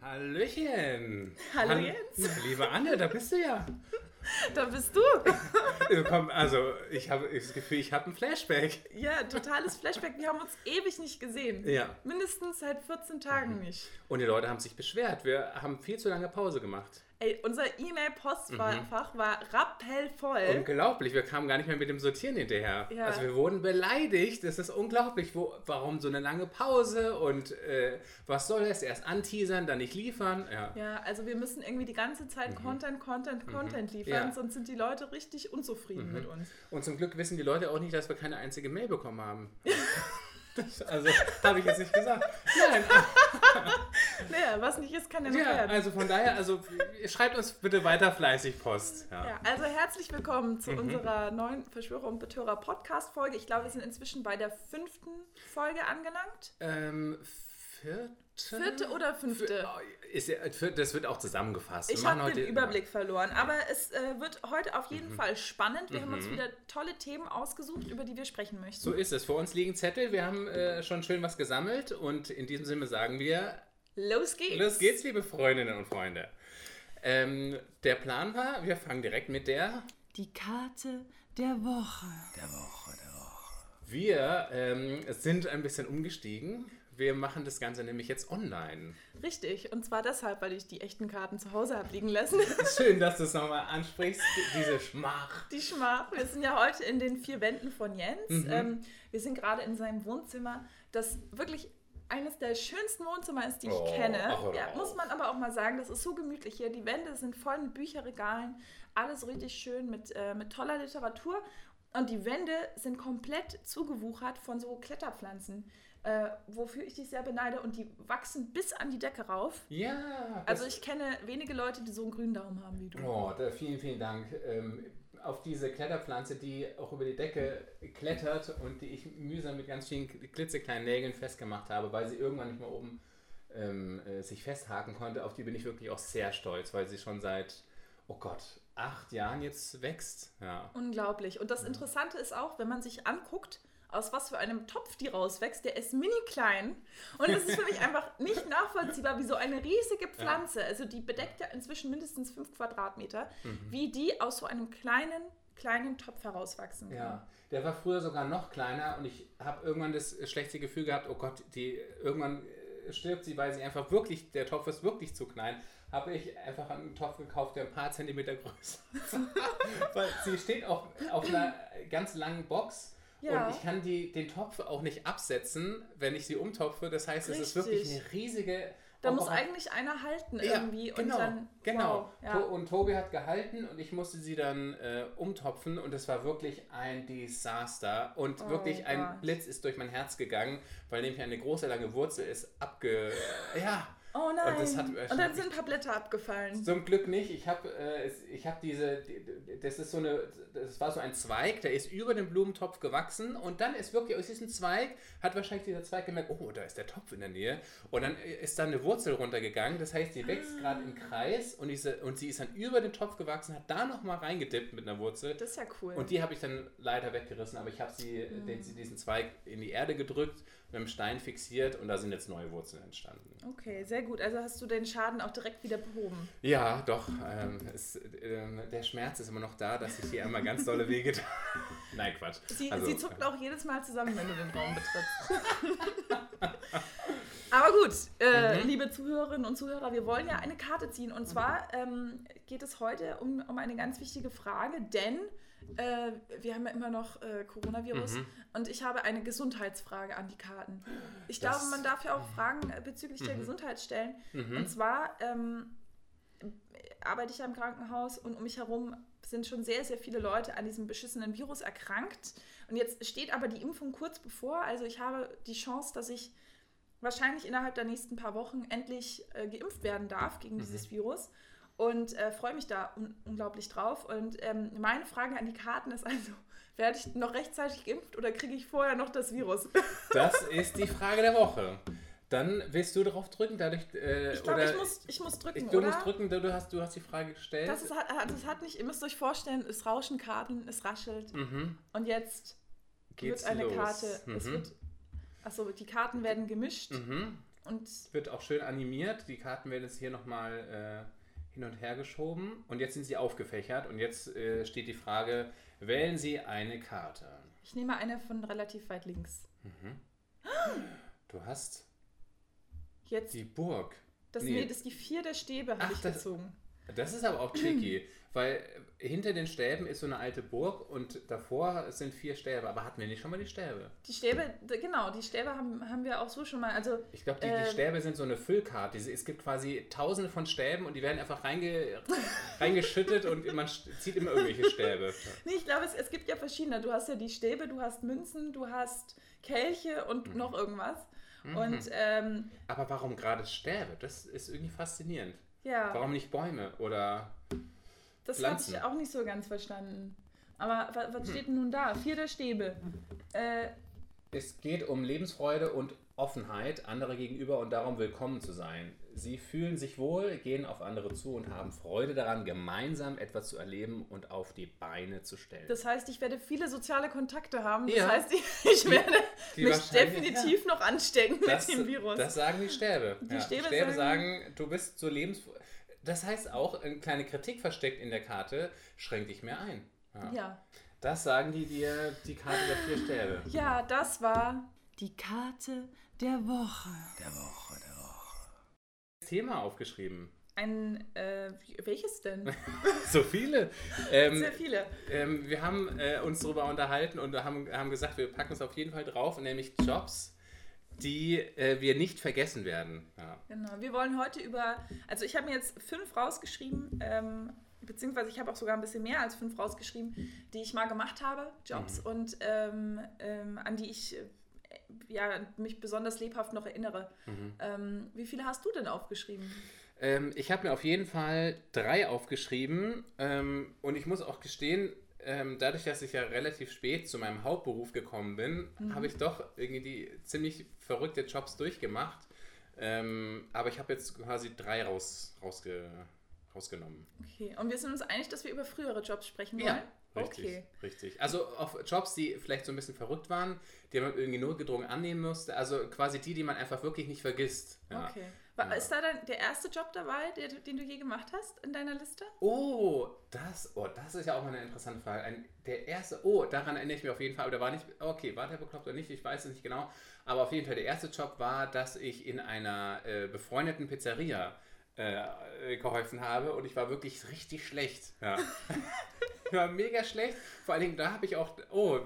Hallöchen! Hallo Hall- Jens. Liebe Anne, da bist du ja. Da bist du. Äh, Komm, also, ich habe das Gefühl, ich habe ein Flashback. Ja, totales Flashback. Wir haben uns ewig nicht gesehen. Ja. Mindestens seit 14 Tagen nicht. Und die Leute haben sich beschwert. Wir haben viel zu lange Pause gemacht. Ey, unser E-Mail-Postfach war rappellvoll. Unglaublich, wir kamen gar nicht mehr mit dem Sortieren hinterher. Ja. Also wir wurden beleidigt, das ist unglaublich. Wo, warum so eine lange Pause und äh, was soll es? Erst anteasern, dann nicht liefern. Ja. Ja, also wir müssen irgendwie die ganze Zeit Content, Content, Content liefern, Mhm. Ja. Mhm. sonst sind die Leute richtig unzufrieden mit uns. Und zum Glück wissen die Leute auch nicht, dass wir keine einzige Mail bekommen haben. Also, habe ich jetzt nicht gesagt. Nein, Naja, was nicht ist, kann ja noch ja, werden. also von daher, also schreibt uns bitte weiter fleißig Post. Ja. Ja, also herzlich willkommen Mhm. zu unserer neuen Verschwörer und Betörer Podcast-Folge. Ich glaube, wir sind inzwischen bei der fünften Folge angelangt. Ähm, vierte? Vierte oder fünfte? Für- Ist, das wird auch zusammengefasst. Ich habe den Überblick verloren, aber es äh, wird heute auf Mhm. jeden Fall spannend. Wir haben uns wieder tolle Themen ausgesucht, über die wir sprechen möchten. So ist es. Vor uns liegen Zettel. Wir haben äh, schon schön was gesammelt. Und in diesem Sinne sagen wir, Los geht's! los geht's, liebe Freundinnen und Freunde. Ähm, der Plan war, wir fangen direkt mit der Die Karte der Woche. Wir ähm, sind ein bisschen umgestiegen. Wir machen das Ganze nämlich jetzt online. Richtig, und zwar deshalb, weil ich die echten Karten zu Hause habe liegen lassen. Schön, dass du es nochmal ansprichst, diese Schmach. Die Schmach. Wir sind ja heute in den vier Wänden von Jens. Ähm, wir sind gerade in seinem Wohnzimmer, das wirklich eines der schönsten Wohnzimmer ist, die ich Oh, kenne. hör Ja, muss man aber auch mal sagen, das ist so gemütlich hier. Die Wände sind voll mit Bücherregalen, alles richtig schön mit, äh, mit toller Literatur. Und die Wände sind komplett zugewuchert von so Kletterpflanzen, äh, wofür ich dich sehr beneide. Und die wachsen bis an die Decke rauf. Ja. Also ich kenne wenige Leute, die so einen grünen Daumen haben wie du. Oh, da, vielen, vielen Dank. Ähm, auf diese Kletterpflanze, die auch über die Decke klettert und die ich mühsam mit ganz vielen klitzekleinen Nägeln festgemacht habe, weil sie irgendwann nicht mehr oben ähm, äh, sich festhaken konnte. Auf die bin ich wirklich auch sehr stolz, weil sie schon seit, oh Gott, acht Jahren jetzt wächst. Ja. Unglaublich. Und das Interessante ist auch, wenn man sich anguckt, aus was für einem Topf die rauswächst, der ist mini klein. Und es ist für mich einfach nicht nachvollziehbar, wie so eine riesige Pflanze, also die bedeckt ja inzwischen mindestens fünf Quadratmeter, Mhm. wie die aus so einem kleinen, kleinen Topf herauswachsen kann. Ja, der war früher sogar noch kleiner und ich habe irgendwann das schlechte Gefühl gehabt, oh Gott, die irgendwann äh, stirbt sie, weil sie einfach wirklich, der Topf ist wirklich zu klein. Habe ich einfach einen Topf gekauft, der ein paar Zentimeter größer ist. weil sie steht auf, auf einer ganz langen Box. Ja. Und ich kann die, den Topf auch nicht absetzen, wenn ich sie umtopfe. Das heißt, es ist wirklich Richtig. eine riesige. Da muss eigentlich einer halten ja, irgendwie genau, und dann. genau. Wow, ja. Und Tobi hat gehalten und ich musste sie dann äh, umtopfen und es war wirklich ein Desaster. Und Oh wirklich ein Gott. Blitz ist durch mein Herz gegangen, weil nämlich eine große lange Wurzel ist abge. ja. Oh nein. Und das hat, äh, und dann sind ein paar Blätter abgefallen. Zum Glück nicht. Ich habe äh, ich hab diese, die- die- das ist so eine, das war so ein Zweig, der ist über den Blumentopf gewachsen und dann ist wirklich aus diesem Zweig, hat wahrscheinlich dieser Zweig gemerkt, oh, da ist der Topf in der Nähe und dann ist da eine Wurzel runtergegangen, das heißt, die wächst Ah. gerade im Kreis und, diese, und sie ist dann über den Topf gewachsen, hat da nochmal reingedippt mit einer Wurzel Das ist ja cool. und die habe ich dann leider weggerissen, aber ich habe sie, Mhm. den, diesen Zweig in die Erde gedrückt, mit dem Stein fixiert und da sind jetzt neue Wurzeln entstanden. okay, sehr gut. Also hast du den Schaden auch direkt wieder behoben. Ja, doch. Ähm, es, ähm, der Schmerz ist immer noch da, dass ich hier einmal ganz dolle Wege. Nein, Quatsch. Sie, Also, sie zuckt auch jedes Mal zusammen, wenn du den Raum betrittst. Aber gut, äh, Mhm. liebe Zuhörerinnen und Zuhörer, wir wollen ja eine Karte ziehen. Und zwar ähm, geht es heute um, um eine ganz wichtige Frage, denn äh, wir haben ja immer noch äh, Coronavirus Mhm. und ich habe eine Gesundheitsfrage an die Karten. Ich Das- glaube, man darf ja auch Fragen äh, bezüglich der Mhm. Gesundheit stellen. Mhm. Und zwar ähm, arbeite ich ja im Krankenhaus und um mich herum sind schon sehr, sehr viele Leute an diesem beschissenen Virus erkrankt. Und jetzt steht aber die Impfung kurz bevor. Also ich habe die Chance, dass ich wahrscheinlich innerhalb der nächsten paar Wochen endlich äh, geimpft werden darf gegen dieses Virus. Und äh, freue mich da un unglaublich drauf. Und ähm, meine Frage an die Karten ist also, werde ich noch rechtzeitig geimpft oder kriege ich vorher noch das Virus? Das ist die Frage der Woche. Dann willst du darauf drücken, dadurch. Äh, Ich glaube, oder ich muss, ich muss drücken, ich- du oder? musst drücken, du hast, du hast die Frage gestellt. Das, ist, hat- das hat nicht, ihr müsst euch vorstellen, es rauschen Karten, es raschelt. mhm. Und jetzt Geht's wird eine los. Karte, es Mhm. wird, achso, die Karten werden gemischt. Mhm. Und Wird auch schön animiert. Die Karten werden jetzt hier nochmal äh, hin und her geschoben. Und jetzt sind sie aufgefächert. Und jetzt äh, steht die Frage, wählen Sie eine Karte. ich nehme eine von relativ weit links. Du hast Jetzt, die Burg. das, nee. nee. das ist die vier der Stäbe, habe ich das- gezogen. Das ist aber auch tricky, weil hinter den Stäben ist so eine alte Burg und davor sind vier Stäbe. Aber hatten wir nicht schon mal die Stäbe? Die Stäbe, genau, die Stäbe haben, haben wir auch so schon mal. Also, Ich glaube, die, Ähm. die Stäbe sind so eine Füllkarte. Es gibt quasi tausende von Stäben und die werden einfach reinge, reingeschüttet und man zieht immer irgendwelche Stäbe. nee, ich glaube, es, es gibt ja verschiedene. Du hast ja die Stäbe, du hast Münzen, du hast Kelche und Mhm. noch irgendwas. Und ähm, Aber warum gerade Stäbe? Das ist irgendwie faszinierend. ja, Warum nicht Bäume oder das habe ich auch nicht so ganz verstanden. Aber wa- was steht denn nun da? Vier der Stäbe. Äh, Es geht um Lebensfreude und Offenheit andere gegenüber und darum willkommen zu sein. Sie fühlen sich wohl, gehen auf andere zu und haben Freude daran, gemeinsam etwas zu erleben und auf die Beine zu stellen. das heißt, ich werde viele soziale Kontakte haben. Das Ja. heißt, ich, ich werde die mich wahrscheinlich- definitiv noch anstecken das, mit dem Virus. das sagen die Stäbe. Die ja, Stäbe Stäbe sagen- sagen, du bist so lebensfroh. Das heißt auch, eine kleine Kritik versteckt in der Karte, schränk dich mehr ein. Ja. ja. Das sagen die dir, die Karte der vier Stäbe. ja, das war die Karte der Woche. Thema aufgeschrieben. Ein, äh, welches denn? So viele. Ähm, Sehr viele. Ähm, wir haben äh, uns darüber unterhalten und haben, haben gesagt, wir packen es auf jeden Fall drauf, nämlich Jobs, die äh, wir nicht vergessen werden. Ja. Genau. Wir wollen heute über, also ich habe mir jetzt fünf rausgeschrieben, ähm, beziehungsweise ich habe auch sogar ein bisschen mehr als fünf rausgeschrieben, die ich mal gemacht habe, Jobs Mhm. und ähm, ähm, an die ich äh, ja, mich besonders lebhaft noch erinnere. Mhm. Ähm, wie viele hast du denn aufgeschrieben? Ähm, ich habe mir auf jeden Fall drei aufgeschrieben ähm, und ich muss auch gestehen, ähm, dadurch, dass ich ja relativ spät zu meinem Hauptberuf gekommen bin, habe ich doch irgendwie ziemlich verrückte Jobs durchgemacht. Ähm, aber ich habe jetzt quasi drei raus, rausge, rausgenommen. Okay. Und wir sind uns einig, dass wir über frühere Jobs sprechen wollen? Ja, richtig, Okay. richtig. Also auf Jobs, die vielleicht so ein bisschen verrückt waren, die man irgendwie notgedrungen annehmen musste. Also quasi die, die man einfach wirklich nicht vergisst. Ja. Okay. War, Ja. Ist da dann der erste Job dabei, der, den du je gemacht hast in deiner Liste? Oh, das, oh, das ist ja auch mal eine interessante Frage. Ein, der erste, oh, daran erinnere ich mich auf jeden Fall. Aber der war nicht, okay, war der bekloppt oder nicht? Ich weiß es nicht genau. Aber auf jeden Fall, der erste Job war, dass ich in einer äh, befreundeten Pizzeria äh, geholfen habe und ich war wirklich richtig schlecht. Ja. ich war mega schlecht. Vor allen Dingen, da habe ich auch, oh,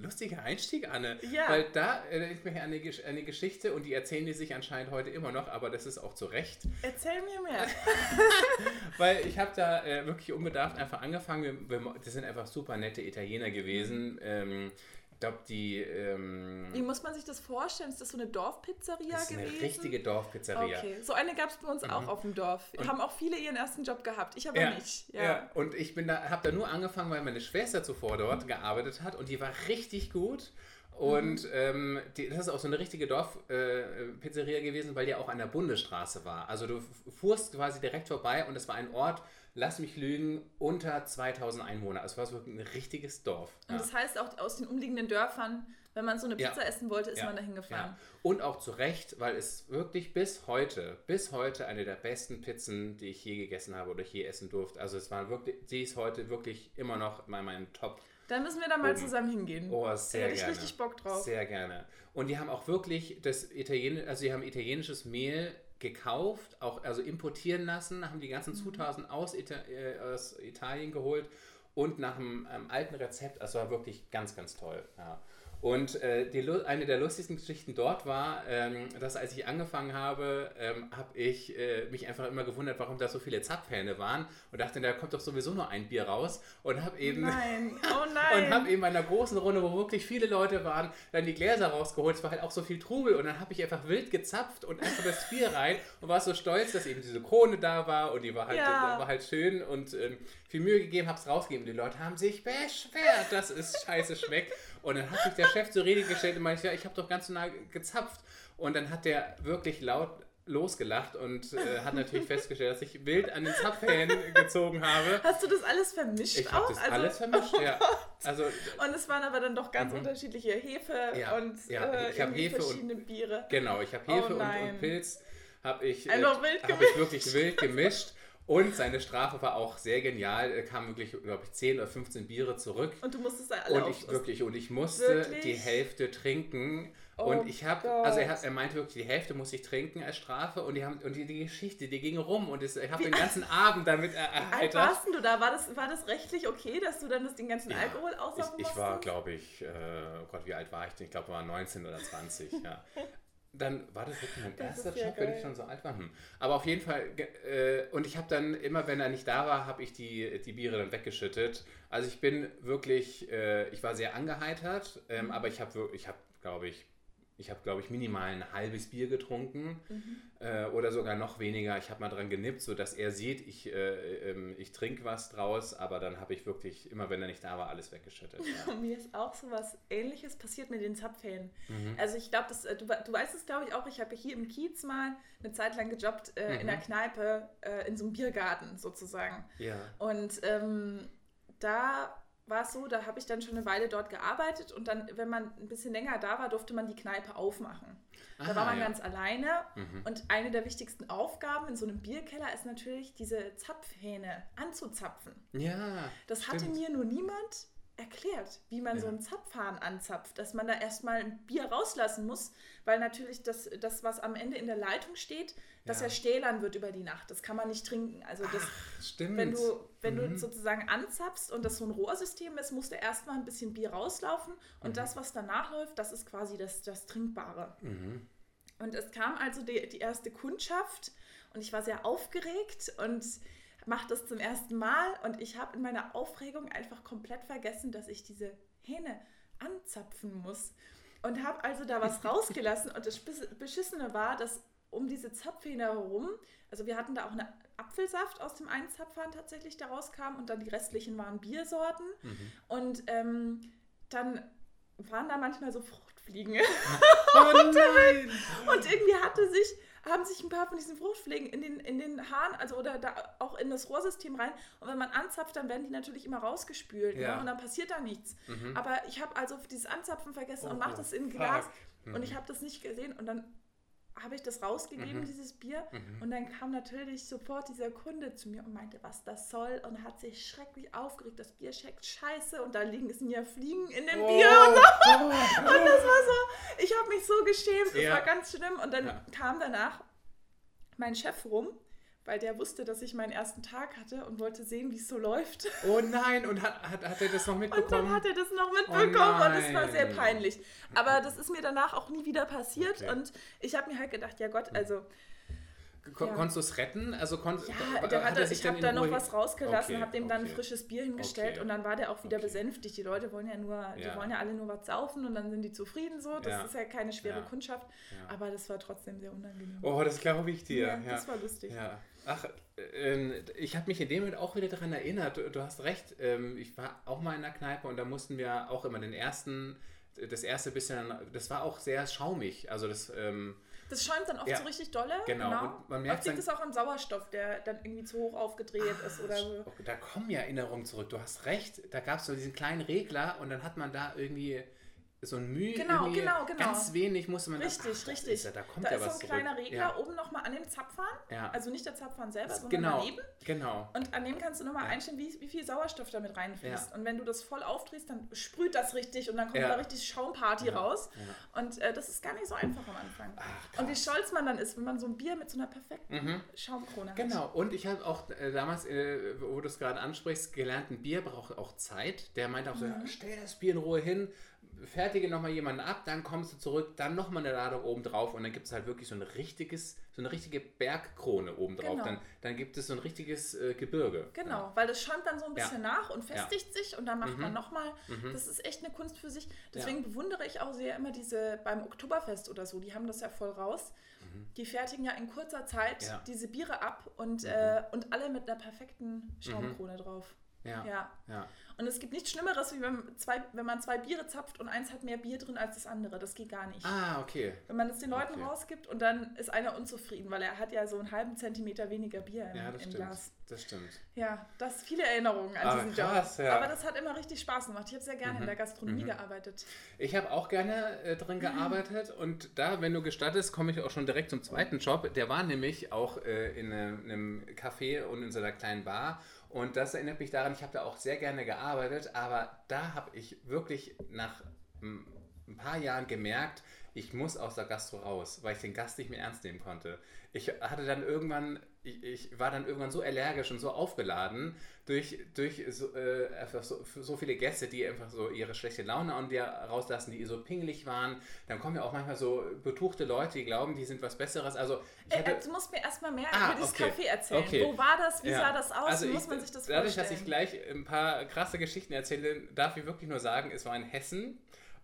lustiger Einstieg, Anne. Ja. Weil da erinnere ich mich an eine, Gesch- eine Geschichte und die erzählen die sich anscheinend heute immer noch, aber das ist auch zu Recht. Erzähl mir mehr. Weil ich habe da äh, wirklich unbedarft einfach angefangen. Wir, wir, das sind einfach super nette Italiener gewesen. Ähm, ich glaube, die. Ähm, Wie muss man sich das vorstellen? Ist das so eine Dorfpizzeria das ist gewesen? eine richtige Dorfpizzeria. Okay, so eine gab es bei uns auch auf dem Dorf. haben auch viele ihren ersten Job gehabt. Ich aber Ja, nicht. ja. Ja. und ich bin da, habe da nur angefangen, weil meine Schwester zuvor dort gearbeitet hat und die war richtig gut. Und Mhm. ähm, die, das ist auch so eine richtige Dorfpizzeria äh, gewesen, weil die auch an der Bundesstraße war. Also du fuhrst quasi direkt vorbei und es war ein Ort, lass mich lügen, unter 2000 Einwohner. Also es war wirklich ein richtiges Dorf. Und Ja. das heißt auch aus den umliegenden Dörfern, wenn man so eine Ja. Pizza essen wollte, ist Ja, man dahin gefahren. Ja. Und auch zu Recht, weil es wirklich bis heute, bis heute eine der besten Pizzen, die ich je gegessen habe oder je essen durfte. Also es war wirklich, sie ist heute wirklich immer noch bei meinen Top. Dann müssen wir da mal Oben. zusammen hingehen. Oh, da sehr hätte ich gerne. richtig Bock drauf. Sehr gerne. Und die haben auch wirklich das Italien, also sie haben italienisches Mehl gekauft, auch also importieren lassen, haben die Mhm. ganzen Zutaten aus, Ita äh, aus Italien geholt und nach einem ähm, alten Rezept, also war wirklich ganz, ganz toll. Ja. Und äh, die, eine der lustigsten Geschichten dort war, ähm, dass als ich angefangen habe, ähm, habe ich äh, mich einfach immer gewundert, warum da so viele Zapfhähne waren und dachte, da kommt doch sowieso nur ein Bier raus und habe eben Nein, oh und nein. habe eben bei einer großen Runde, wo wirklich viele Leute waren, dann die Gläser rausgeholt. Es war halt auch so viel Trubel und dann habe ich einfach wild gezapft und einfach das Bier rein und war so stolz, dass eben diese Krone da war und die war halt, Ja. war halt schön und ähm, viel Mühe gegeben, habe es rausgegeben. Die Leute haben sich beschwert, dass es scheiße schmeckt. Und dann hat sich der Chef zur Rede gestellt und meinte, ja, ich habe doch ganz nah gezapft. Und dann hat der wirklich laut losgelacht und äh, hat natürlich festgestellt, dass ich wild an den Zapfhähnen gezogen habe. Hast du das alles vermischt Ich auch? habe das Also- alles vermischt, ja. Also Und es waren aber dann doch ganz Mhm. unterschiedliche Hefe Ja, und ja, äh, ich Hefe und- verschiedene Biere. genau, ich habe Oh Hefe und, nein. und Pilz habe ich, äh, hab ich wirklich wild gemischt. Und seine Strafe war auch sehr genial. Er kam wirklich, glaube ich, 10 oder 15 Biere zurück. Und du musstest da alle Und ich aufstoßen. wirklich, und ich musste Wirklich? die Hälfte trinken. Oh und ich habe, also er, hat, er meinte wirklich, die Hälfte muss ich trinken als Strafe. Und die, haben, und die, die Geschichte, die ging rum. Und ich habe den ganzen Abend damit er- Wie alt erheitert. warst du da? War das, war das rechtlich okay, dass du dann das, den ganzen Ja, Alkohol aussaufen Ich, ich war, glaube ich, äh, oh Gott, wie alt war ich denn? Ich glaube, war 19 oder 20, ja. Dann war das wirklich mein Das erster ja Job, wenn ich geil. schon so alt war. Hm. Aber auf jeden Fall, äh, und ich habe dann immer, wenn er nicht da war, habe ich die, die Biere dann weggeschüttet. Also ich bin wirklich, äh, ich war sehr angeheitert, Mhm. ähm, aber ich habe, ich habe, glaube ich, ich habe, glaube ich, minimal ein halbes Bier getrunken Mhm. äh, oder sogar noch weniger. Ich habe mal dran genippt, sodass er sieht, ich, äh, ähm, ich trinke was draus, aber dann habe ich wirklich, immer wenn er nicht da war, alles weggeschüttet. Ja. Mir ist auch so was ähnliches passiert mit den Zapfhähnen. Mhm. Also ich glaube, du, du weißt es, glaube ich, auch. Ich habe hier im Kiez mal eine Zeit lang gejobbt äh, in Mhm. der Kneipe, äh, in so einem Biergarten sozusagen. ja. Und ähm, da war es so, da habe ich dann schon eine Weile dort gearbeitet und dann, wenn man ein bisschen länger da war, durfte man die Kneipe aufmachen. Da Aha, war man ja. ganz alleine Mhm. und eine der wichtigsten Aufgaben in so einem Bierkeller ist natürlich, diese Zapfhähne anzuzapfen. Ja. Das hatte stimmt. mir nur niemand erklärt, wie man Ja. so einen Zapfhahn anzapft, dass man da erstmal ein Bier rauslassen muss, weil natürlich das, das was am Ende in der Leitung steht, dass Ja. ja stählern wird über die Nacht. Das kann man nicht trinken. Also das, Stimmt. wenn du, wenn Mhm. du sozusagen anzapfst und das so ein Rohrsystem ist, muss da erstmal ein bisschen Bier rauslaufen und Mhm. das, was danach läuft, das ist quasi das, das Trinkbare. Mhm. Und es kam also die, die erste Kundschaft und ich war sehr aufgeregt und mache das zum ersten Mal und ich habe in meiner Aufregung einfach komplett vergessen, dass ich diese Hähne anzapfen muss und habe also da was rausgelassen und das Beschissene war, dass um diese Zapfhähne herum, also wir hatten da auch eine Apfelsaft aus dem einen Zapfhahn tatsächlich, der rauskam und dann die restlichen waren Biersorten Mhm. und ähm, dann waren da manchmal so Fruchtfliegen. Oh nein! Und irgendwie hatte sich, haben sich ein paar von diesen Fruchtfliegen in den, in den Hahn, also oder da auch in das Rohrsystem rein. Und wenn man anzapft, dann werden die natürlich immer rausgespült. Ja. Ne? Und dann passiert da nichts. Mhm. Aber ich habe also dieses Anzapfen vergessen und Oh, mache das in. Glas. Mhm. Und ich habe das nicht gesehen. Und dann habe ich das rausgegeben, Mhm. dieses Bier. Mhm. Und dann kam natürlich sofort dieser Kunde zu mir und meinte, was das soll. Und hat sich schrecklich aufgeregt. Das Bier schmeckt scheiße. Und da liegen es ja Fliegen in dem Oh, Bier. Und Gott. und das war so, ich habe mich so geschämt, das Ja. war ganz schlimm. Und dann Ja. kam danach mein Chef rum, weil der wusste, dass ich meinen ersten Tag hatte und wollte sehen, wie es so läuft. Oh nein, und hat, hat, hat er das noch Und dann mitbekommen? hat er das noch mitbekommen und es war sehr peinlich. Aber das ist mir danach auch nie wieder passiert Okay. und ich habe mir halt gedacht, ja Gott, also Kon Ja. Konntest du es retten? Also kon ja, der hat, sich ich habe da noch was rausgelassen, Okay, habe dem dann ein okay. frisches Bier hingestellt Okay. und dann war der auch wieder Okay. besänftigt. Die Leute wollen ja nur, die Ja. wollen ja alle nur was saufen und dann sind die zufrieden so. Das Ja. ist ja keine schwere. Kundschaft, aber das war trotzdem sehr unangenehm. Oh, das glaube ich dir. das war lustig. Ach, ähm, ich habe mich in dem Moment auch wieder daran erinnert. Du, du hast recht. Ähm, ich war auch mal in der Kneipe und da mussten wir auch immer den ersten, das erste bisschen, das war auch sehr schaumig. Also das, ähm, Das schäumt dann oft Ja. so richtig dolle. Genau, und man merkt Oft liegt es auch am Sauerstoff, der dann irgendwie zu hoch aufgedreht ist oder so. Oh, Da kommen ja Erinnerungen zurück. Du hast recht. Da gab es so diesen kleinen Regler und dann hat man da irgendwie so ein Mühe. Genau, genau, genau. Ganz wenig musste man. Richtig, ach, richtig. Ist ja, da kommt da ja ist so was ein kleiner zurück. Regler Ja. oben nochmal an dem Zapfhahn. Ja. Also nicht der Zapfhahn selber, sondern genau, daneben. genau. Und an dem kannst du nochmal Ja. einstellen, wie, wie viel Sauerstoff damit reinfließt. Und wenn du das voll aufdrehst, dann sprüht das richtig und dann kommt da richtig Schaumparty raus. Und äh, das ist gar nicht so einfach am Anfang. Ach, und wie stolz man dann ist, wenn man so ein Bier mit so einer perfekten Mhm. Schaumkrone hat. Genau, und ich habe auch äh, damals, äh, wo du es gerade ansprichst, gelernt, ein Bier braucht auch Zeit. Der meinte auch so, Mhm. stell das Bier in Ruhe hin, fertige nochmal jemanden ab, dann kommst du zurück, dann nochmal eine Ladung oben drauf und dann gibt es halt wirklich so ein richtiges, so eine richtige Bergkrone oben drauf. Genau. Dann, dann gibt es so ein richtiges äh, Gebirge. Genau, weil das schäumt dann so ein bisschen nach und Ja. festigt sich und dann macht Mhm. man nochmal. Mhm. Das ist echt eine Kunst für sich. Deswegen bewundere ich auch sehr immer diese beim Oktoberfest oder so, die haben das ja voll raus. Die fertigen ja in kurzer Zeit Mhm. Ja. Mhm. diese Biere ab und, äh, und alle mit einer perfekten Schaumkrone drauf. Ja. Ja. Und es gibt nichts Schlimmeres, wie wenn, zwei, wenn man zwei Biere zapft und eins hat mehr Bier drin als das andere. Das geht gar nicht. Ah, okay. Wenn man es den Leuten Okay. rausgibt und dann ist einer unzufrieden, weil er hat ja so einen halben Zentimeter weniger Bier im, Ja, das im stimmt. Glas. Das stimmt. Ja, das viele Erinnerungen an Aber diesen krass, Job. ja. Aber das hat immer richtig Spaß gemacht. Ich habe sehr gerne in der Gastronomie mhm. gearbeitet. Ich habe auch gerne äh, drin gearbeitet und da, wenn du gestattest, komme ich auch schon direkt zum zweiten Job. Der war nämlich auch äh, in einem, einem Café und in so einer kleinen Bar. Und das erinnert mich daran, ich habe da auch sehr gerne gearbeitet, aber da habe ich wirklich nach ein paar Jahren gemerkt, ich muss aus der Gastro raus, weil ich den Gast nicht mehr ernst nehmen konnte. Ich hatte dann irgendwann, ich, ich war dann irgendwann so allergisch und so aufgeladen durch, durch so, äh, einfach so, so viele Gäste, die einfach so ihre schlechte Laune an dir rauslassen, die so pingelig waren. Dann kommen ja auch manchmal so betuchte Leute, die glauben, die sind was Besseres. Also ich Äh, hatte, du musst mir erstmal mehr Ah, über dieses okay. Café erzählen. Okay. Wo war das? Wie Ja. sah das aus? Also Wie muss ich- man sich das Dadurch, vorstellen? dass ich gleich ein paar krasse Geschichten erzähle, darf ich wirklich nur sagen, es war in Hessen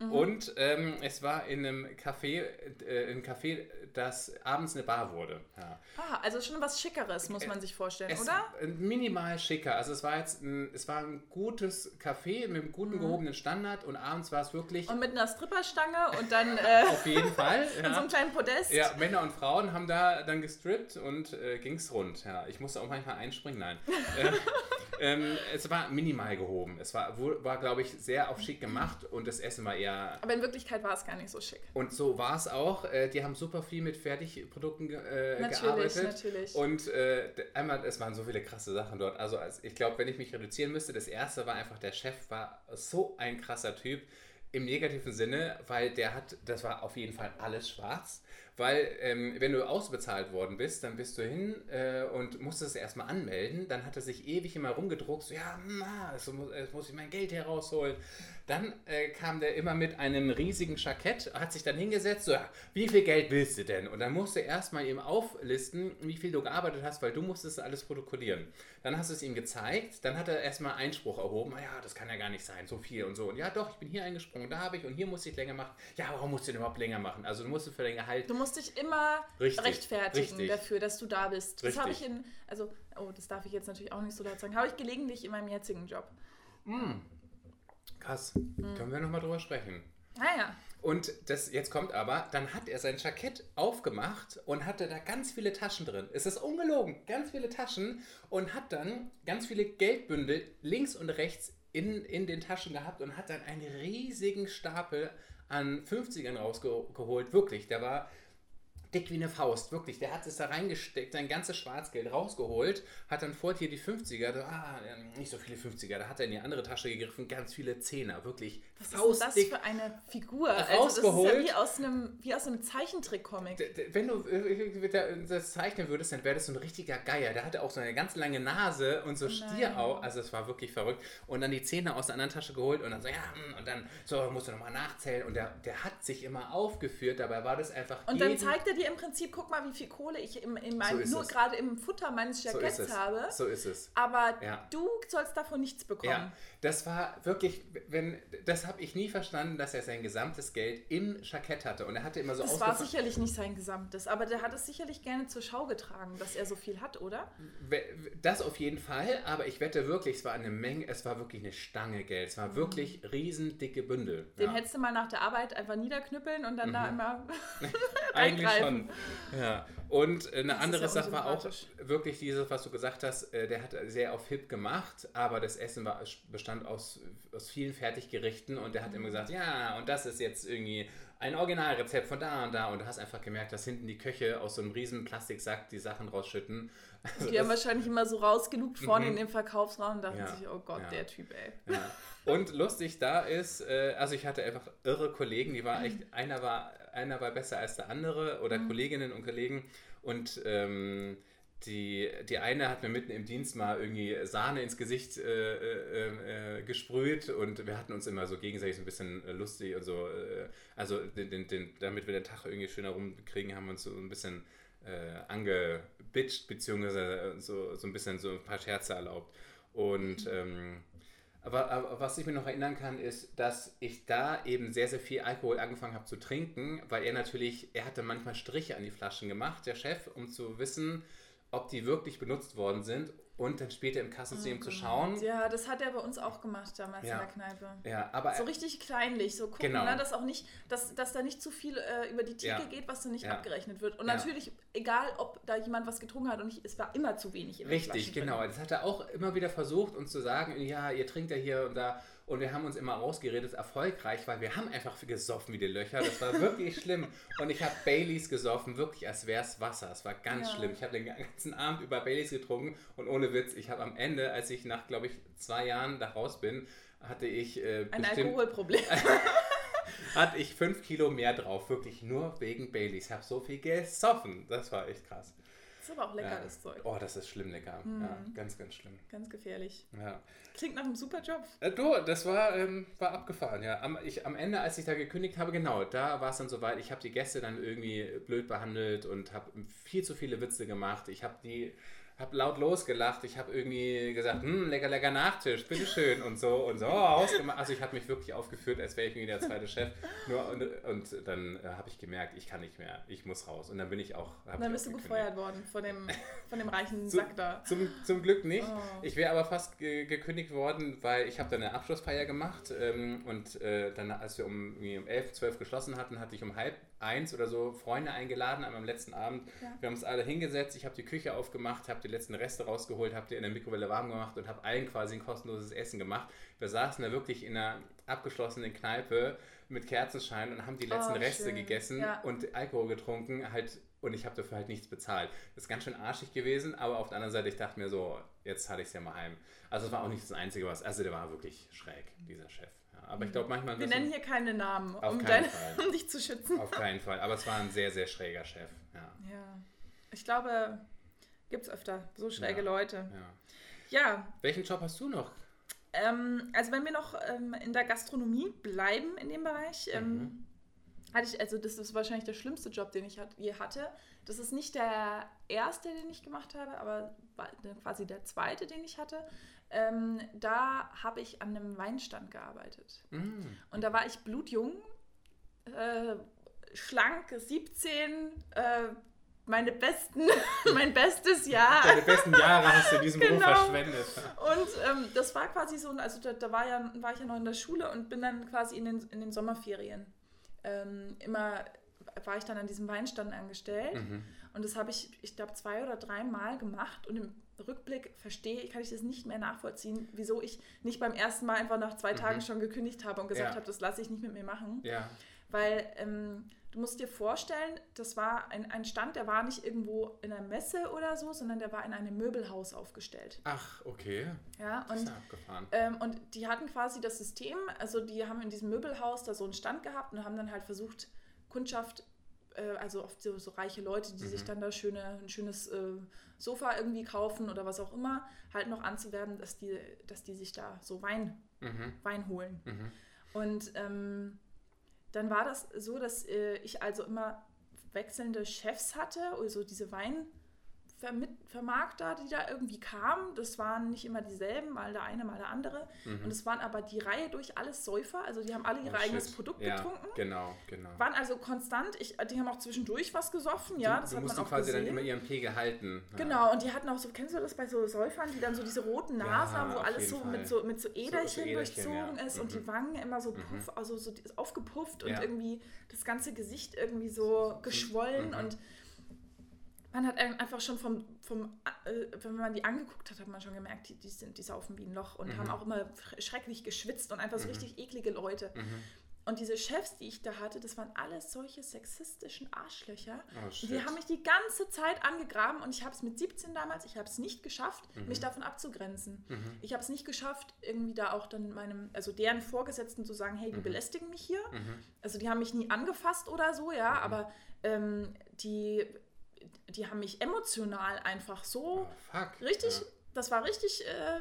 Mhm. und ähm, es war in einem Café, äh, ein Café, das abends eine Bar wurde. Ja. Ah, also schon was Schickeres, muss man sich vorstellen, Es oder? minimal schicker. Also es war jetzt ein, es war ein gutes Café mit einem guten gehobenen Standard und abends war es wirklich Mhm. Und mit einer Stripperstange und dann äh, auf jeden Fall. und so ja. einem kleinen Podest. Ja, Männer und Frauen haben da dann gestrippt und äh, ging's rund. Ja, ich musste auch manchmal einspringen, nein. äh, ähm, es war minimal gehoben. Es war, war glaube ich, sehr auf schick gemacht und das Essen war eher. Aber in Wirklichkeit war es gar nicht so schick. Und so war es auch. Äh, die haben super viel mit Fertigprodukten äh, Natürlich, gearbeitet. natürlich. Und äh, einmal, es waren so viele krasse Sachen dort. Also als, ich glaube, wenn ich mich reduzieren müsste, das erste war einfach, der Chef war so ein krasser Typ. Im negativen Sinne, weil der hat, das war auf jeden Fall alles schwarz. Weil, ähm, wenn du ausbezahlt worden bist, dann bist du hin äh, und musstest es erstmal anmelden. Dann hat er sich ewig immer rumgedruckt, so, ja, na, es muss, es muss ich mein Geld herausholen. Dann äh, kam der immer mit einem riesigen Jackett, hat sich dann hingesetzt, so, ja, wie viel Geld willst du denn? Und dann musste er erstmal ihm auflisten, wie viel du gearbeitet hast, weil du musstest alles protokollieren. Dann hast du es ihm gezeigt, dann hat er erstmal Einspruch erhoben, ja, das kann ja gar nicht sein, so viel und so. Und ja, doch, ich bin hier eingesprungen, da habe ich und hier musste ich länger machen. Ja, warum musst du denn überhaupt länger machen? Also du musst für dein Gehalt Du musst dich immer Richtig, rechtfertigen richtig. dafür, dass du da bist. Das habe ich Richtig. in, also, oh, das darf ich jetzt natürlich auch nicht so laut sagen, habe ich gelegentlich in meinem jetzigen Job. Krass. Hm. Können wir nochmal drüber sprechen. Naja, Und das jetzt kommt aber, dann hat er sein Jackett aufgemacht und hatte da ganz viele Taschen drin. Es ist ungelogen, ganz viele Taschen und hat dann ganz viele Geldbündel links und rechts in, in den Taschen gehabt und hat dann einen riesigen Stapel an 50ern rausgeholt. Wirklich, der war dick wie eine Faust, wirklich. Der hat es da reingesteckt, sein ganzes Schwarzgeld rausgeholt, hat dann vor hier die 50er, da, ah, nicht so viele 50er, da hat er in die andere Tasche gegriffen, ganz viele Zehner, wirklich was ist denn das für eine Figur? Also, das ist Rausgeholt. ja wie aus einem, wie aus einem Zeichentrick-Comic. Wenn du äh, das zeichnen würdest, dann wäre das so ein richtiger Geier. Der hatte auch so eine ganz lange Nase und so Stieraugen. Also es war wirklich verrückt. Und dann die Zähne aus der anderen Tasche geholt und dann so, ja, hm, und dann so, musst du nochmal nachzählen. Und der, der hat sich immer aufgeführt. Dabei war das einfach Und dann zeigt er dir im Prinzip, guck mal, wie viel Kohle ich im, in meinem, ist nur gerade im Futter meines so Jacketts es. habe. So ist es. Aber Ja. du sollst davon nichts bekommen. Ja, das war wirklich, wenn, das habe ich nie verstanden, dass er sein gesamtes Geld im Jackett hatte. Und er hatte immer so Das war sicherlich nicht sein Gesamtes, aber der hat es sicherlich gerne zur Schau getragen, dass er so viel hat, oder? Das auf jeden Fall, aber ich wette wirklich, es war eine Menge, es war wirklich eine Stange Geld. Es war wirklich riesendicke Bündel. Den ja. hättest du mal nach der Arbeit einfach niederknüppeln und dann da immer. Eigentlich schon. Ja. Und eine Das andere ja Sache war auch wirklich dieses, was du gesagt hast, äh, der hat sehr auf Hip gemacht, aber das Essen war, bestand aus, aus vielen Fertiggerichten und der hat Mhm. immer gesagt, ja, und das ist jetzt irgendwie ein Originalrezept von da und da und du hast einfach gemerkt, dass hinten die Köche aus so einem riesen Plastiksack die Sachen rausschütten. Also Die haben wahrscheinlich immer so rausgelugt vorne in dem Verkaufsraum und dachten Ja, sich, oh Gott, ja. der Typ, ey. Ja. Und lustig da ist, äh, also ich hatte einfach irre Kollegen, die war echt, einer war, einer war besser als der andere oder Kolleginnen und Kollegen und ähm, die, die eine hat mir mitten im Dienst mal irgendwie Sahne ins Gesicht äh, äh, äh, gesprüht und wir hatten uns immer so gegenseitig so ein bisschen äh, lustig und so, äh, also den, den, den, damit wir den Tag irgendwie schöner rumkriegen, haben wir uns so ein bisschen äh, angebitcht, beziehungsweise so, so ein bisschen so ein paar Scherze erlaubt. Und ähm, aber, aber was ich mir noch erinnern kann, ist, dass ich da eben sehr, sehr viel Alkohol angefangen habe zu trinken, weil er natürlich, er hatte manchmal Striche an die Flaschen gemacht, der Chef, um zu wissen, ob die wirklich benutzt worden sind und dann später im Kassensystem Oh zu schauen. Ja, das hat er bei uns auch gemacht damals Ja. in der Kneipe. Ja, aber So richtig kleinlich, so gucken, Genau. ne, dass auch nicht, dass, dass da nicht zu viel äh, über die Theke Ja. geht, was dann nicht Ja. abgerechnet wird. Und natürlich, egal ob da jemand was getrunken hat und nicht, es war immer zu wenig Richtig, genau. Das hat er auch immer wieder versucht, uns zu sagen, ja, ihr trinkt ja hier und da. Und wir haben uns immer rausgeredet, erfolgreich, weil wir haben einfach gesoffen wie die Löcher. Das war wirklich schlimm. Und ich habe Baileys gesoffen, wirklich als wäre es Wasser. Es war ganz Ja. schlimm. Ich habe den ganzen Abend über Baileys getrunken und ohne Witz, ich habe am Ende, als ich nach, glaube ich, zwei Jahren da raus bin, hatte ich äh, Ein bestimmt Alkoholproblem. hatte ich fünf Kilo mehr drauf, wirklich nur wegen Baileys. Ich habe so viel gesoffen. Das war echt krass. Ist aber auch lecker, Ja. das Zeug. Oh, das ist schlimm lecker. Mhm. Ja, ganz, ganz schlimm. Ganz gefährlich. Ja. Klingt nach einem super Job. Äh, Du, das war, ähm, war abgefahren, ja. Am, ich, am Ende, als ich da gekündigt habe, genau, da war es dann soweit, ich habe die Gäste dann irgendwie blöd behandelt und habe viel zu viele Witze gemacht. Ich habe die, habe laut losgelacht. Ich habe irgendwie gesagt, hm, lecker, lecker Nachtisch, bitteschön und so und so ausgemacht. Also ich habe mich wirklich aufgeführt, als wäre ich irgendwie der zweite Chef. Nur, und, und dann äh, habe ich gemerkt, ich kann nicht mehr, ich muss raus. Und dann bin ich auch. dann bist du gefeuert worden von dem, von dem reichen Sack da. Zum, zum Glück nicht. Oh. Ich wäre aber fast ge gekündigt worden, weil ich habe dann eine Abschlussfeier gemacht ähm, und äh, dann, als wir um, um 11, 12 geschlossen hatten, hatte ich um halb eins oder so Freunde eingeladen meinem letzten Abend. Ja. Wir haben uns alle hingesetzt, ich habe die Küche aufgemacht, habe die letzten Reste rausgeholt, habe die in der Mikrowelle warm gemacht und habe allen quasi ein kostenloses Essen gemacht. Wir saßen da wirklich in einer abgeschlossenen Kneipe mit Kerzenschein und haben die letzten Oh, Reste schön. gegessen Ja. und Alkohol getrunken, halt und ich habe dafür halt nichts bezahlt. Das ist ganz schön arschig gewesen, aber auf der anderen Seite, ich dachte mir so, jetzt hatte ich es ja mal heim. Also es war auch nicht das Einzige, was, also der war wirklich schräg, dieser Chef. Aber ich glaube manchmal Wir nennen hier keine Namen, um, deine, um dich zu schützen. auf keinen Fall, aber es war ein sehr, sehr schräger Chef. Ja, Ja. Ich glaube, gibt es öfter so schräge Ja. Leute. ja. Ja, Welchen Job hast du noch? ähm, also wenn wir noch ähm, in der Gastronomie bleiben in dem Bereich, ähm, Mhm. hatte ich, also das ist wahrscheinlich der schlimmste Job, den ich je hatte. Das ist nicht der erste, den ich gemacht habe, aber der- quasi der zweite, den ich hatte. Ähm, da habe ich an einem Weinstand gearbeitet. Mm. Und da war ich blutjung, äh, schlank, 17, äh, meine besten, mein bestes Jahr. Deine besten Jahre hast du in diesem Beruf Genau. verschwendet. Und ähm, das war quasi so, also da, da war, ja, war ich ja noch in der Schule und bin dann quasi in den, in den Sommerferien ähm, immer, war ich dann an diesem Weinstand angestellt. Mhm. Und das habe ich, ich glaube, zwei oder drei Mal gemacht. Und im Rückblick verstehe, kann ich das nicht mehr nachvollziehen, wieso ich nicht beim ersten Mal einfach nach zwei Tagen schon gekündigt habe und gesagt Ja. habe, das lasse ich nicht mit mir machen. Ja. Weil ähm, du musst dir vorstellen, das war ein, ein Stand, der war nicht irgendwo in einer Messe oder so, sondern der war in einem Möbelhaus aufgestellt. Ach, okay. Ja, und ja abgefahren. ähm, und die hatten quasi das System, also die haben in diesem Möbelhaus da so einen Stand gehabt und haben dann halt versucht, Kundschaft, äh, also oft so, so reiche Leute, die Mhm. sich dann da schöne, ein schönes äh, Sofa irgendwie kaufen oder was auch immer, halt noch anzuwerben, dass die, dass die sich da so Wein, Mhm. Wein holen. Mhm. Und ähm, dann war das so, dass äh, ich also immer wechselnde Chefs hatte, also diese Weinvermarkter, die da irgendwie kamen. Das waren nicht immer dieselben, mal der eine, mal der andere. Mhm. Und es waren aber die Reihe durch alles Säufer, also die haben alle ihr Oh, eigenes shit. Produkt ja, getrunken. Genau, genau. Waren also konstant, ich, die haben auch zwischendurch was gesoffen, ja, das du hat man auch quasi gesehen. dann immer ihren Pegel halten. Ja. Genau, und die hatten auch so, kennst du das bei so Säufern, die dann so diese roten Ja, Nasen haben, wo alles so Fall. mit, so mit so Äderchen, Äderchen, durchzogen ja. ist und Mhm. die Wangen immer so Mhm. puff, also so die- aufgepufft und Ja. irgendwie das ganze Gesicht irgendwie so geschwollen Mhm. und man hat ein- einfach schon vom, vom äh, wenn man die angeguckt hat, hat man schon gemerkt, die, die, sind, die saufen wie ein Loch und Mhm. haben auch immer schrecklich geschwitzt und einfach so Mhm. richtig eklige Leute. Mhm. Und diese Chefs, die ich da hatte, das waren alles solche sexistischen Arschlöcher. Oh. Die haben mich die ganze Zeit angegraben und ich habe es mit 17 damals, ich habe es nicht geschafft, Mhm. mich davon abzugrenzen. Mhm. Ich habe es nicht geschafft, irgendwie da auch dann meinem, also deren Vorgesetzten zu sagen, hey, die Mhm. belästigen mich hier. Mhm. Also die haben mich nie angefasst oder so, ja, Mhm. aber ähm, die, die haben mich emotional einfach so Oh, fuck. richtig, Ja. das war richtig, äh,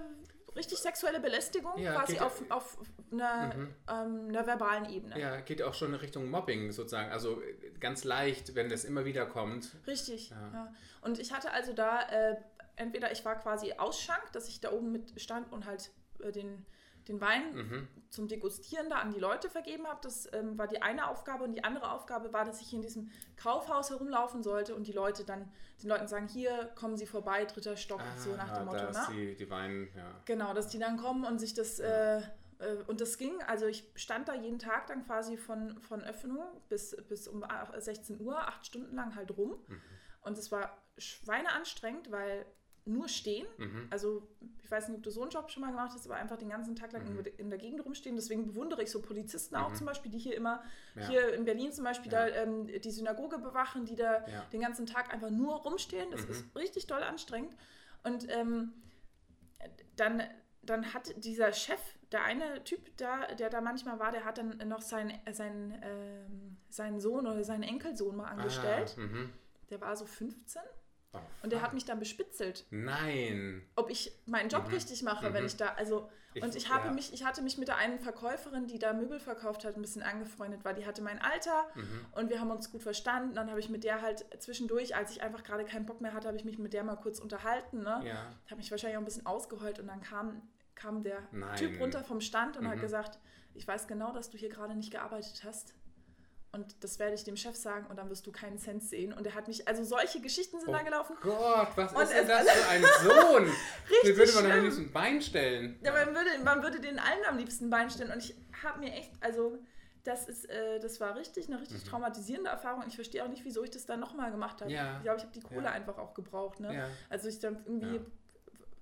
richtig sexuelle Belästigung, Ja, quasi auf, auf einer, Mhm. ähm, einer verbalen Ebene. Ja, geht auch schon in Richtung Mobbing sozusagen. Also ganz leicht, wenn das immer wieder kommt. Richtig, ja. Und ich hatte also da, äh, entweder ich war quasi Ausschank, dass ich da oben mit stand und halt äh, den den Wein mhm. zum Degustieren da an die Leute vergeben habe. Das ähm, war die eine Aufgabe und die andere Aufgabe war, dass ich in diesem Kaufhaus herumlaufen sollte und die Leute dann den Leuten sagen, hier kommen sie vorbei, dritter Stock, ah, so nach dem Motto. Da ne? die, die Wein, ja. Genau, dass die dann kommen und sich das ja. äh, äh, und das ging, also ich stand da jeden Tag dann quasi von, von Öffnung bis, bis um 16 Uhr, acht Stunden lang halt rum. Mhm. Und es war schweineanstrengend, weil nur stehen. Mhm. Also ich weiß nicht, ob du so einen Job schon mal gemacht hast, aber einfach den ganzen Tag lang mhm. in der Gegend rumstehen. Deswegen bewundere ich so Polizisten mhm. auch zum Beispiel, die hier immer, ja. hier in Berlin zum Beispiel, ja. da ähm, die Synagoge bewachen, die da ja. den ganzen Tag einfach nur rumstehen. Das mhm. ist richtig doll anstrengend. Und ähm, dann, dann hat dieser Chef, der eine Typ, da, der da manchmal war, der hat dann noch seinen, sein, ähm, seinen Sohn oder seinen Enkelsohn mal angestellt. Ah, der war so 15 Oh, und der hat mich dann bespitzelt. Nein. Ob ich meinen Job mhm. richtig mache, mhm. wenn ich da, also, ich, und ich habe ja. mich, ich hatte mich mit der einen Verkäuferin, die da Möbel verkauft hat, ein bisschen angefreundet, weil die hatte mein Alter mhm. und wir haben uns gut verstanden. Dann habe ich mit der halt zwischendurch, als ich einfach gerade keinen Bock mehr hatte, habe ich mich mit der mal kurz unterhalten, ne? Ja. Habe mich wahrscheinlich auch ein bisschen ausgeheult und dann kam, kam der Nein. Typ runter vom Stand und hat mhm. gesagt, ich weiß genau, dass du hier gerade nicht gearbeitet hast und das werde ich dem Chef sagen und dann wirst du keinen Cent sehen. Und er hat mich, also solche Geschichten sind oh da gelaufen. Gott, was und ist denn das für ein Sohn? Richtig den würde man schlimm. am liebsten Bein stellen. Ja, man würde, man würde den allen am liebsten Bein stellen. Und ich habe mir echt, also das ist, äh, das war richtig, eine richtig mhm. traumatisierende Erfahrung. Ich verstehe auch nicht, wieso ich das dann nochmal gemacht habe. Ja. Ich glaube, ich habe die Kohle ja. einfach auch gebraucht. Ne? Ja. Also ich dann irgendwie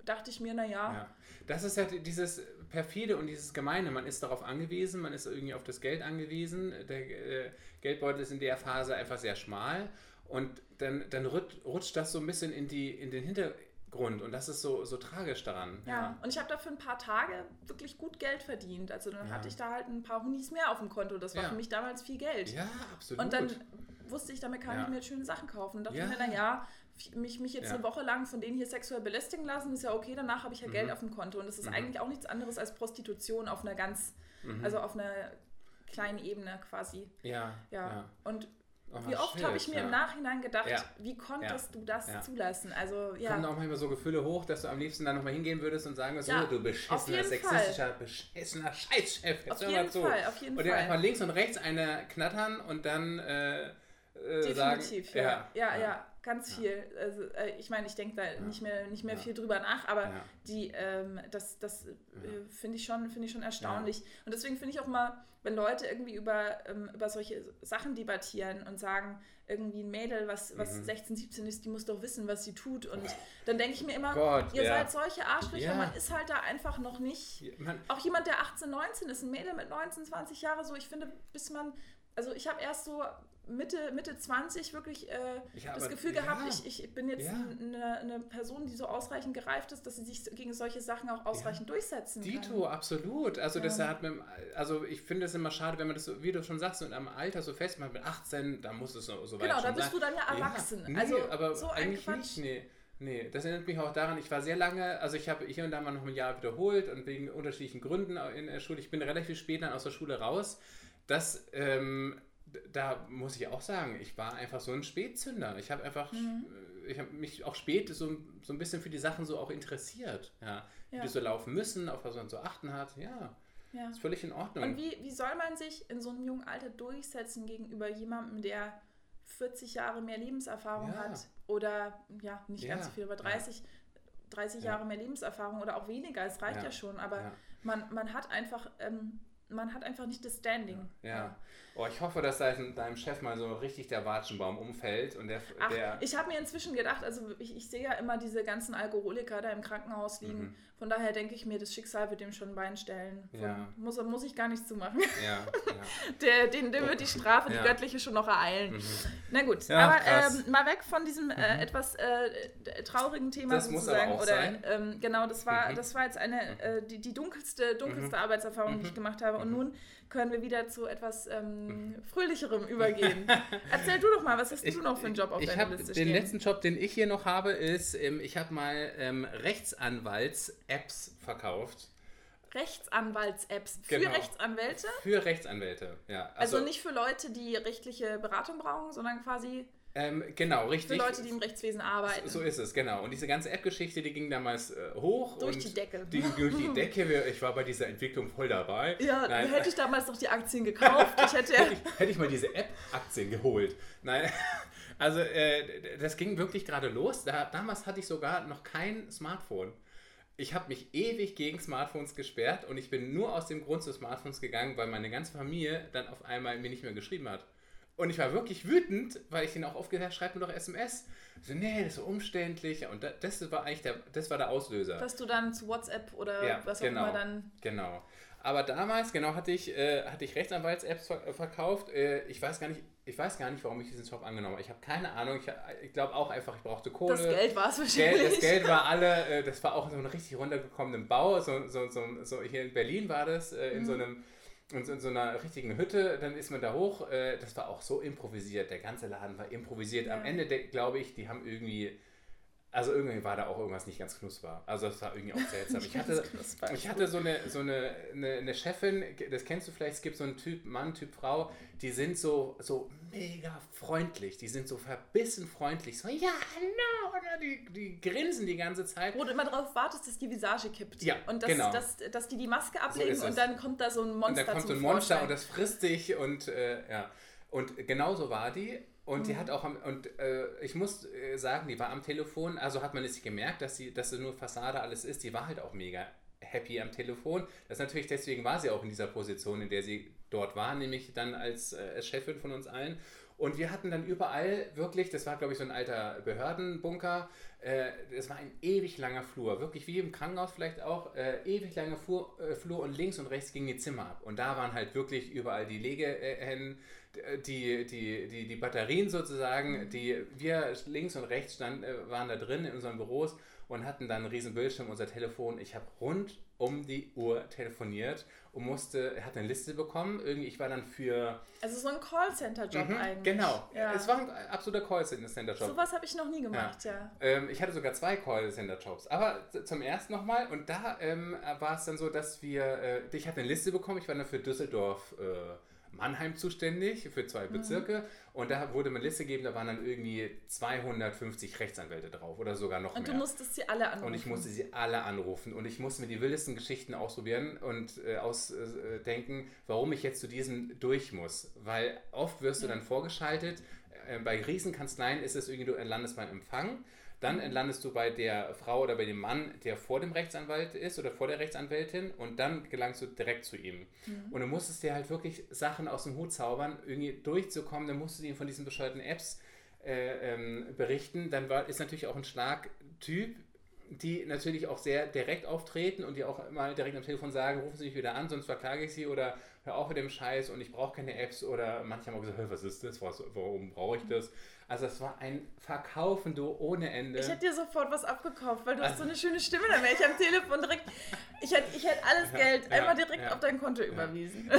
dachte ich mir, naja. Ja. Das ist ja dieses perfide und dieses Gemeine. Man ist darauf angewiesen, man ist irgendwie auf das Geld angewiesen. Der äh, Geldbeutel ist in der Phase einfach sehr schmal und dann, dann rutscht das so ein bisschen in, die, in den Hintergrund und das ist so, so tragisch daran. Ja, ja. und ich habe dafür ein paar Tage wirklich gut Geld verdient. Also dann ja. hatte ich da halt ein paar Hunis mehr auf dem Konto. Das war ja. für mich damals viel Geld. Ja, absolut. Und dann wusste ich, damit kann ich mir schöne Sachen kaufen. Und dachte mir, naja, mich, mich jetzt ja. eine Woche lang von denen hier sexuell belästigen lassen, ist ja okay, danach habe ich ja mhm. Geld auf dem Konto. Und das ist mhm. eigentlich auch nichts anderes als Prostitution auf einer ganz, mhm. also auf einer kleinen Ebene quasi. Ja. Ja. ja. Und Oh, wie oft habe ich mir ja. im Nachhinein gedacht, wie konntest du das zulassen? Also, ja. Kommen auch manchmal so Gefühle hoch, dass du am liebsten dann nochmal hingehen würdest und sagen würdest, oh, du beschissener, sexistischer, Fall. beschissener Scheißchef. Jetzt auf jeden zu. Fall, auf jeden und Fall. Und einfach links und rechts eine knattern und dann äh, äh, Definitiv, sagen, ja. Ja, ja ganz viel. Also, äh, ich meine, ich denke da ja. nicht mehr, nicht mehr ja. viel drüber nach, aber ja. die, ähm, das, das äh, finde ich, schon, find ich schon erstaunlich. Und deswegen finde ich auch mal, wenn Leute irgendwie über, ähm, über solche Sachen debattieren und sagen, irgendwie ein Mädel, was, was mhm. 16, 17 ist, die muss doch wissen, was sie tut. Und dann denke ich mir immer, Gott, ihr seid solche Arschlöcher, man ist halt da einfach noch nicht. Man, auch jemand, der 18, 19 ist, ein Mädel mit 19, 20 Jahre, so, ich finde, bis man, also ich habe erst so Mitte, Mitte 20 wirklich äh, ja, das Gefühl ja. gehabt, ich, ich bin jetzt ja. eine, eine, Person, die so ausreichend gereift ist, dass sie sich gegen solche Sachen auch ausreichend durchsetzen Dito, kann. Dito, absolut. Also das hat mit, also ich finde es immer schade, wenn man das, so, wie du schon sagst, mit einem Alter so festmacht, mit 18, da muss es so, so weit Genau, da bist sein. du dann ja erwachsen. Nee, also aber so eigentlich nicht, nee. Nee, das erinnert mich auch daran, ich war sehr lange, also ich habe hier und da mal noch ein Jahr wiederholt und wegen unterschiedlichen Gründen in der Schule, ich bin relativ spät dann aus der Schule raus. Das ähm, da muss ich auch sagen, ich war einfach so ein Spätzünder. Ich habe einfach, mhm. ich habe mich auch spät so, so ein bisschen für die Sachen so auch interessiert. Ja, wie ja. die so laufen müssen, auf was man so achten hat. Ja, ja. ist völlig in Ordnung. Und wie, wie soll man sich in so einem jungen Alter durchsetzen gegenüber jemandem, der 40 Jahre mehr Lebenserfahrung ja. hat oder ja, nicht ganz so viel, aber 30, 30 Jahre mehr Lebenserfahrung oder auch weniger, es reicht ja, schon, aber man, man hat einfach ähm, man hat einfach nicht das Standing. Ja. Oh, ich hoffe, dass dein, deinem Chef mal so richtig der Watschenbaum umfällt und der. Ach, der ich habe mir inzwischen gedacht, also ich, ich sehe ja immer diese ganzen Alkoholiker da im Krankenhaus liegen. Mhm. Von daher denke ich mir, das Schicksal wird dem schon mal stellen. ja. muss, muss ich gar nichts zu machen. Ja, ja. der, den, dem wird die Strafe, die göttliche, schon noch ereilen. Mhm. Na gut, aber ähm, mal weg von diesem äh, mhm. etwas äh, traurigen Thema das sozusagen. Muss aber auch oder ähm, genau, das war, mhm. das war jetzt eine mhm. äh, die, die dunkelste, dunkelste mhm. Arbeitserfahrung, die ich gemacht habe. Und nun können wir wieder zu etwas ähm, fröhlicherem übergehen. Erzähl du doch mal, was hast ich, du noch für einen Job auf deiner Liste stehen? Den letzten Job, den ich hier noch habe, ist, ähm, ich habe mal ähm, Rechtsanwalts-Apps verkauft. Rechtsanwalts-Apps für genau. Rechtsanwälte? Für Rechtsanwälte, ja. Also, also, nicht für Leute, die rechtliche Beratung brauchen, sondern quasi Ähm, genau, richtig. Für Leute, die im Rechtswesen arbeiten. So, so ist es, genau. Und diese ganze App-Geschichte, die ging damals äh, hoch. Durch und die Decke. Die durch die Decke. Ich war bei dieser Entwicklung voll dabei. Ja, Nein. hätte ich damals noch die Aktien gekauft. Ich hätte, hätte, ich, hätte ich mal diese App-Aktien geholt. Nein, also äh, das ging wirklich gerade los. Da, damals hatte ich sogar noch kein Smartphone. Ich habe mich ewig gegen Smartphones gesperrt und ich bin nur aus dem Grund zu Smartphones gegangen, weil meine ganze Familie dann auf einmal mir nicht mehr geschrieben hat. Und ich war wirklich wütend, weil ich ihn auch oft gesagt habe, schreib mir doch SMS. So, nee, das ist so umständlich. Und das war eigentlich der, das war der Auslöser. Dass du dann zu WhatsApp oder ja, was auch genau, immer dann. Genau. Aber damals, genau, hatte ich, äh, hatte ich Rechtsanwalts-Apps verkauft. Äh, ich weiß gar nicht, ich weiß gar nicht, warum ich diesen Job angenommen habe. Ich habe keine Ahnung. Ich, ich glaube auch einfach, ich brauchte Kohle. Das Geld war es wahrscheinlich. Geld, das Geld war alle, äh, das war auch so ein richtig runtergekommenen Bau. So, so, so, so, hier in Berlin war das, äh, in mhm. so einem und in so einer richtigen Hütte, dann ist man da hoch. Äh, das war auch so improvisiert. Der ganze Laden war improvisiert. Ja. Am Ende, glaube ich, die haben irgendwie. Also irgendwie war da auch irgendwas nicht ganz knusper. Also das war irgendwie auch seltsam. Ich hatte, ich hatte so, eine, so eine, eine, eine, Chefin, das kennst du vielleicht, es gibt so einen Typ Mann, Typ Frau, die sind so, so mega freundlich. Die sind so verbissen freundlich. So, ja, hallo. Oder die, die grinsen die ganze Zeit. Wo du immer darauf wartest, dass die Visage kippt. Ja, und dass, genau. dass, dass die die Maske ablegen so und dann kommt da so ein Monster Und dann kommt so ein Monster Vorschein. und das frisst dich und äh, ja. Und genauso war die. Und mhm. die hat auch am, und äh, ich muss äh, sagen, die war am Telefon, also hat man es gemerkt, dass sie, dass sie nur Fassade alles ist, die war halt auch mega happy am Telefon. Das natürlich, deswegen war sie auch in dieser Position, in der sie dort war, nämlich dann als äh, Chefin von uns allen. Und wir hatten dann überall wirklich, das war glaube ich so ein alter Behördenbunker, äh, es war ein ewig langer Flur, wirklich wie im Krankenhaus vielleicht auch, äh, ewig langer Flur, äh, Flur und links und rechts gingen die Zimmer ab. Und da waren halt wirklich überall die Legehennen, die, die, die, die Batterien sozusagen, die wir links und rechts stand, äh, waren da drin in unseren Büros und hatten dann einen riesen Bildschirm, unser Telefon. Ich habe rund um die Uhr telefoniert und musste, er hat eine Liste bekommen. Irgendwie, ich war dann für. Also so ein Callcenter-Job mhm, eigentlich. Genau. Ja. Es war ein absoluter Callcenter-Job. Sowas habe ich noch nie gemacht, ja. ja. Ähm, ich hatte sogar zwei Callcenter-Jobs. Aber zum ersten nochmal und da ähm, war es dann so, dass wir, äh, ich hatte eine Liste bekommen, ich war dann für Düsseldorf. Äh, Mannheim zuständig für zwei mhm. Bezirke. Mhm. Und da wurde mir eine Liste gegeben, da waren dann irgendwie 250 Rechtsanwälte drauf oder sogar noch und mehr. Und du musstest sie alle anrufen. Und ich musste sie alle anrufen. Und ich musste mir die wildesten Geschichten ausprobieren und äh, ausdenken, warum ich jetzt zu diesem durch muss. Weil oft wirst du dann vorgeschaltet. Äh, bei Riesenkanzleien ist es irgendwie, du landest beim Empfang. Dann landest du bei der Frau oder bei dem Mann, der vor dem Rechtsanwalt ist oder vor der Rechtsanwältin und dann gelangst du direkt zu ihm. Mhm. Und du musstest dir halt wirklich Sachen aus dem Hut zaubern, irgendwie durchzukommen. Dann musst du ihm von diesen bescheuerten Apps äh, ähm, berichten. Dann war, ist natürlich auch ein Schlagtyp, die natürlich auch sehr direkt auftreten und die auch mal direkt am Telefon sagen, rufen Sie mich wieder an, sonst verklage ich Sie oder hör auf mit dem Scheiß und ich brauche keine Apps oder manche haben auch gesagt, was ist das, was, warum brauche ich das? Also es war ein Verkaufen, du, ohne Ende. Ich hätte dir sofort was abgekauft, weil du hast so eine schöne Stimme, dann wäre ich am Telefon direkt, ich hätte, ich hätte alles Geld ja, einmal direkt ja, auf dein Konto ja. überwiesen.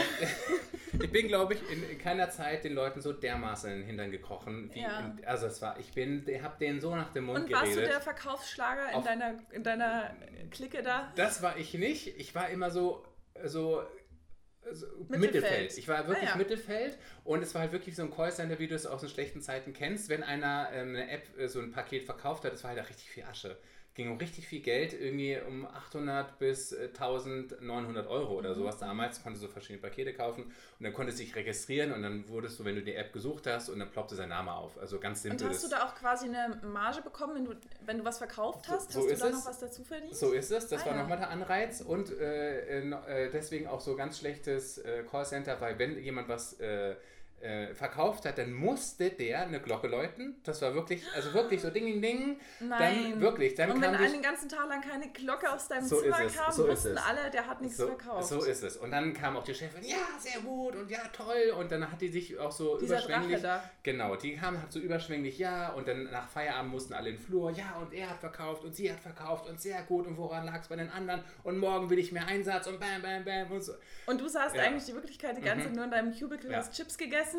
ich bin, glaube ich, in, keiner Zeit den Leuten so dermaßen in den Hintern gekrochen, wie in, also es war, ich bin, habe denen so nach dem Mund Und geredet. Und warst du der Verkaufsschlager in deiner, in deiner Clique da? Das war ich nicht. Ich war immer so, so also Mittelfeld. Mittelfeld. Ich war wirklich ah, ja. Mittelfeld und es war halt wirklich so ein Callcenter, wie du es aus den schlechten Zeiten kennst. Wenn einer ähm, eine App, äh, so ein Paket verkauft hat, das war halt richtig viel Asche ging um richtig viel Geld, irgendwie um 800 bis 1900 äh, Euro oder mhm. sowas damals. Konnte so verschiedene Pakete kaufen und dann konnte sich registrieren und dann wurdest du, wenn du die App gesucht hast und dann ploppte sein Name auf. Also ganz simpel. Und hast du da auch quasi eine Marge bekommen, wenn du, wenn du was verkauft hast? So, so hast du da noch was dazu verdient? So ist es. Das ah, war ja. nochmal der Anreiz und äh, äh, deswegen auch so ganz schlechtes äh, Callcenter, weil wenn jemand was äh, äh, verkauft hat, dann musste der eine Glocke läuten. Das war wirklich, also wirklich so Ding, Ding, Ding. Nein. Dann wirklich. Dann und wenn einen ganzen Tag lang keine Glocke aus deinem so Zimmer kam, so wussten alle, der hat nichts so, verkauft. So ist es. Und dann kam auch die Chefin, ja, sehr gut und ja, toll. Und dann hat die sich auch so Dieser überschwänglich. Drache da. Genau, die kam halt so überschwänglich, ja. Und dann nach Feierabend mussten alle in den Flur, ja, und er hat verkauft und sie hat verkauft und sehr gut. Und woran lag es bei den anderen? Und morgen will ich mehr Einsatz und bam, bam, bam und so. Und du saßt ja. eigentlich die Wirklichkeit die ganze mhm. Zeit nur in deinem Cubicle, ja. hast Chips gegessen.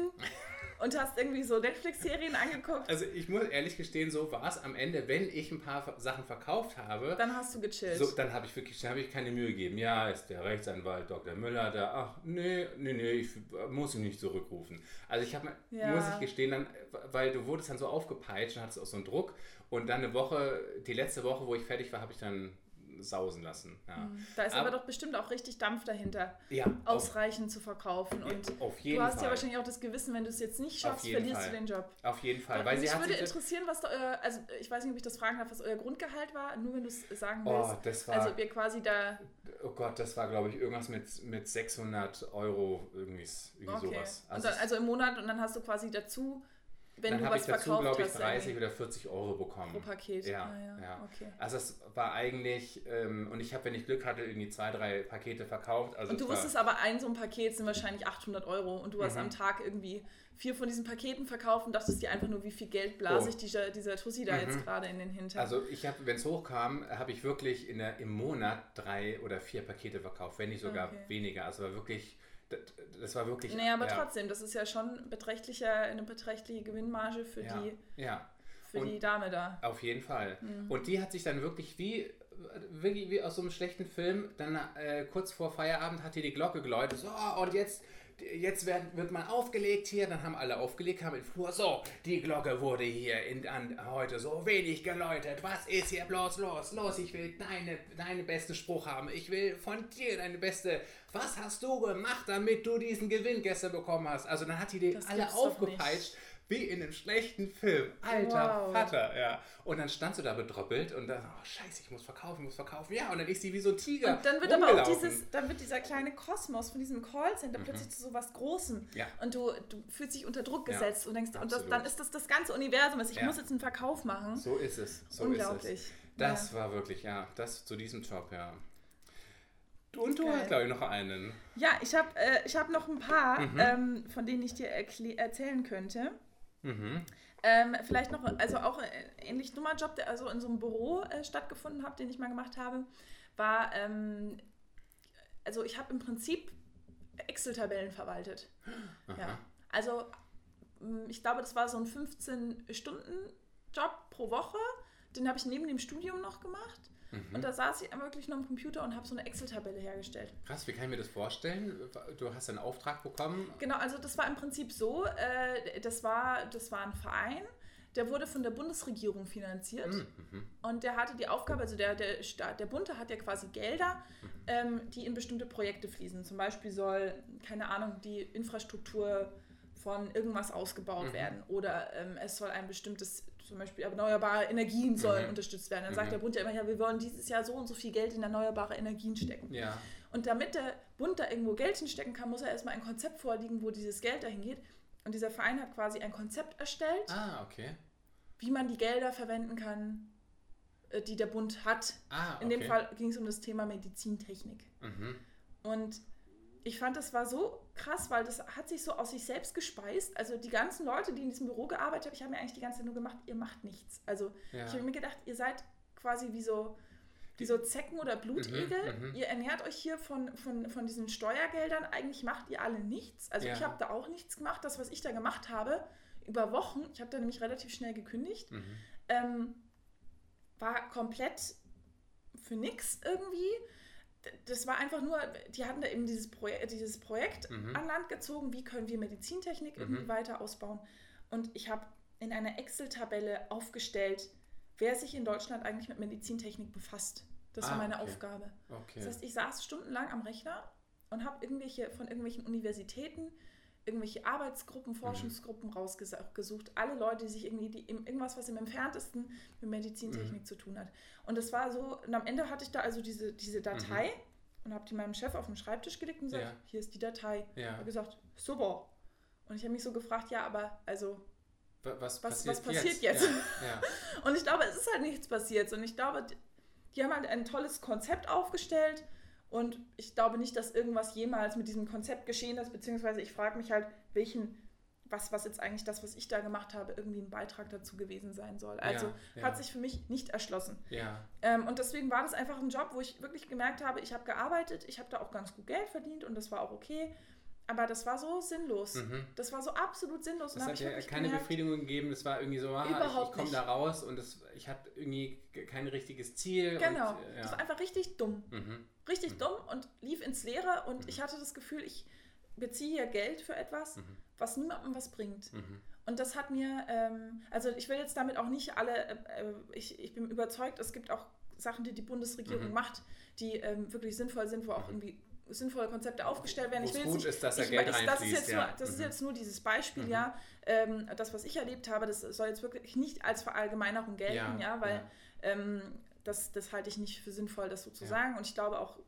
Und hast irgendwie so Netflix-Serien angeguckt. Also ich muss ehrlich gestehen, so war es am Ende, wenn ich ein paar Sachen verkauft habe. Dann hast du gechillt. So, dann habe ich wirklich, dann habe ich keine Mühe gegeben. Ja, ist der Rechtsanwalt Dr. Müller da? Ach, nee, nee, nee, ich muss ihn nicht zurückrufen. Also ich habe, ja. muss ich gestehen, dann, weil du wurdest dann so aufgepeitscht und hattest auch so einen Druck. Und dann eine Woche, die letzte Woche, wo ich fertig war, habe ich dann sausen lassen. Ja. Mhm. Da ist aber, aber, doch bestimmt auch richtig Dampf dahinter, ja, ausreichend auf, zu verkaufen. Und auf jeden du hast Fall. ja wahrscheinlich auch das Gewissen, wenn du es jetzt nicht schaffst, verlierst Fall. du den Job. Auf jeden Fall. Weil mich würde interessieren, was da euer, also ich weiß nicht, ob ich das fragen darf, was euer Grundgehalt war, nur wenn du es sagen oh, willst. Oh, das war, also ob ihr quasi da... Oh Gott, das war glaube ich irgendwas mit, mit 600 Euro, irgendwie, irgendwie okay. sowas. Also, dann, also im Monat und dann hast du quasi dazu wenn dann habe ich dazu, glaube ich, 30 oder 40 Euro bekommen. Pro Paket. Ja, ah, ja. ja. Okay. Also es war eigentlich, ähm, und ich habe, wenn ich Glück hatte, irgendwie zwei, drei Pakete verkauft. Also und du wusstest aber, ein so ein Paket sind wahrscheinlich 800 Euro und du hast mhm. am Tag irgendwie vier von diesen Paketen verkauft und dachtest dir einfach nur, wie viel Geld blase oh. ich dieser, dieser Tussi da mhm. jetzt gerade in den Hintern. Also ich habe, wenn es hochkam, habe ich wirklich in der, im Monat drei oder vier Pakete verkauft, wenn nicht sogar okay. weniger. Also war wirklich das war wirklich. Naja, aber ja. trotzdem, das ist ja schon beträchtlicher, eine beträchtliche Gewinnmarge für ja, die, ja. Für die Dame da. Auf jeden Fall. Mhm. Und die hat sich dann wirklich wie, wie, wie aus so einem schlechten Film, dann äh, kurz vor Feierabend hat die die Glocke geläutet. So, und jetzt jetzt wird, wird man aufgelegt hier, dann haben alle aufgelegt, haben im Flur, so, die Glocke wurde hier in, an, heute so wenig geläutet, was ist hier bloß los, los, ich will deine, deine beste Spruch haben, ich will von dir deine beste, was hast du gemacht, damit du diesen Gewinn gestern bekommen hast, also dann hat die die alle aufgepeitscht, wie in einem schlechten Film. Alter wow. Vater, ja. Und dann standst du da bedröppelt und dann, oh scheiße, ich muss verkaufen, ich muss verkaufen. Ja, und dann ist sie wie so ein Tiger. Und dann wird aber auch dieses, dann wird dieser kleine Kosmos von diesem Callcenter mhm. plötzlich zu so was Großem. Ja. Und du, du fühlst dich unter Druck gesetzt ja, und denkst, und das, dann ist das das ganze Universum. Also ich ja. muss jetzt einen Verkauf machen. So ist es. So Unglaublich. Ist es. Das war wirklich, ja, das zu diesem Job, ja. Und du hast, glaube ich, noch einen. Ja, ich habe äh, hab noch ein paar, mhm. ähm, von denen ich dir erzählen könnte. Mhm. Ähm, vielleicht noch, also auch ein ähnlich dummer Job, der also in so einem Büro äh, stattgefunden hat, den ich mal gemacht habe, war, ähm, also ich habe im Prinzip Excel-Tabellen verwaltet. Ja. Also ich glaube, das war so ein 15-Stunden-Job pro Woche. Den habe ich neben dem Studium noch gemacht. Mhm. Und da saß ich wirklich nur am Computer und habe so eine Excel-Tabelle hergestellt. Krass, wie kann ich mir das vorstellen? Du hast einen Auftrag bekommen? Genau, also das war im Prinzip so, äh, das, war, das war ein Verein, der wurde von der Bundesregierung finanziert mhm. mhm. und der hatte die Aufgabe, also der, der, der Bund hat ja quasi Gelder, mhm. ähm, die in bestimmte Projekte fließen. Zum Beispiel soll, keine Ahnung, die Infrastruktur von irgendwas ausgebaut mhm. werden oder ähm, es soll ein bestimmtes zum Beispiel erneuerbare Energien sollen mhm. unterstützt werden. Dann mhm. sagt der Bund ja immer, ja, wir wollen dieses Jahr so und so viel Geld in erneuerbare Energien stecken. Ja. Und damit der Bund da irgendwo Geld hinstecken kann, muss er erstmal ein Konzept vorliegen, wo dieses Geld dahin geht. Und dieser Verein hat quasi ein Konzept erstellt, ah, okay. wie man die Gelder verwenden kann, äh, die der Bund hat. Ah, okay. In dem Fall ging es um das Thema Medizintechnik. Mhm. Und ich fand, das war so krass, weil das hat sich so aus sich selbst gespeist. Also die ganzen Leute, die in diesem Büro gearbeitet haben, ich habe mir eigentlich die ganze Zeit nur gemacht, ihr macht nichts. Also ja. ich habe mir gedacht, ihr seid quasi wie so, wie so Zecken oder Blutegel. Mhm, mhm, ihr ernährt euch hier von, von, von diesen Steuergeldern. Eigentlich macht ihr alle nichts. Also ja. ich habe da auch nichts gemacht. Das, was ich da gemacht habe, über Wochen, ich habe da nämlich relativ schnell gekündigt, mhm. ähm, war komplett für nichts irgendwie das war einfach nur, die hatten da eben dieses, Proje dieses Projekt mhm. an Land gezogen, wie können wir Medizintechnik mhm. irgendwie weiter ausbauen. Und ich habe in einer Excel-Tabelle aufgestellt, wer sich in Deutschland eigentlich mit Medizintechnik befasst. Das ah, war meine okay. Aufgabe. Okay. Das heißt, ich saß stundenlang am Rechner und habe irgendwelche von irgendwelchen Universitäten irgendwelche Arbeitsgruppen, mhm. Forschungsgruppen mhm. rausgesucht. Alle Leute, die sich irgendwie, die, irgendwas, was im entferntesten mit Medizintechnik mhm. zu tun hat. Und das war so, und am Ende hatte ich da also diese, diese Datei mhm. und habe die meinem Chef auf den Schreibtisch gelegt und gesagt, ja. hier ist die Datei. Ja. Er gesagt, super. Und ich habe mich so gefragt, ja, aber also was, was, passiert, was passiert jetzt? jetzt? Ja, und ich glaube, es ist halt nichts passiert. Und ich glaube, die haben halt ein tolles Konzept aufgestellt und ich glaube nicht, dass irgendwas jemals mit diesem Konzept geschehen ist, beziehungsweise ich frage mich halt, welchen, was, was jetzt eigentlich das, was ich da gemacht habe, irgendwie ein Beitrag dazu gewesen sein soll. Also ja, ja. hat sich für mich nicht erschlossen. Ja. Ähm, und deswegen war das einfach ein Job, wo ich wirklich gemerkt habe, ich habe gearbeitet, ich habe da auch ganz gut Geld verdient und das war auch okay. aber das war so sinnlos. Mhm. Das war so absolut sinnlos. Das hat ja keine gemerkt, Befriedigung gegeben. Das war irgendwie so, ah, ich, ich komme da raus und das, ich hatte irgendwie kein richtiges Ziel. Genau. Und, ja. Das war einfach richtig dumm. Mhm. Richtig mhm. dumm und lief ins Leere und mhm. ich hatte das Gefühl, ich beziehe hier Geld für etwas, mhm. was niemandem was bringt. Mhm. Und das hat mir, ähm, also ich will jetzt damit auch nicht alle, äh, äh ich, ich bin überzeugt, es gibt auch Sachen, die die Bundesregierung macht, die ähm, wirklich sinnvoll sind, wo auch irgendwie sinnvolle Konzepte aufgestellt werden. Ich will gut nicht, ist, dass da Geld ich, das, ist jetzt, ja. nur, das mhm. ist jetzt nur dieses Beispiel, mhm. ja. Ähm, das, was ich erlebt habe, das soll jetzt wirklich nicht als Verallgemeinerung gelten, ja, ja weil ja. Ähm, das, das halte ich nicht für sinnvoll, das so zu sagen. Und ich glaube auch,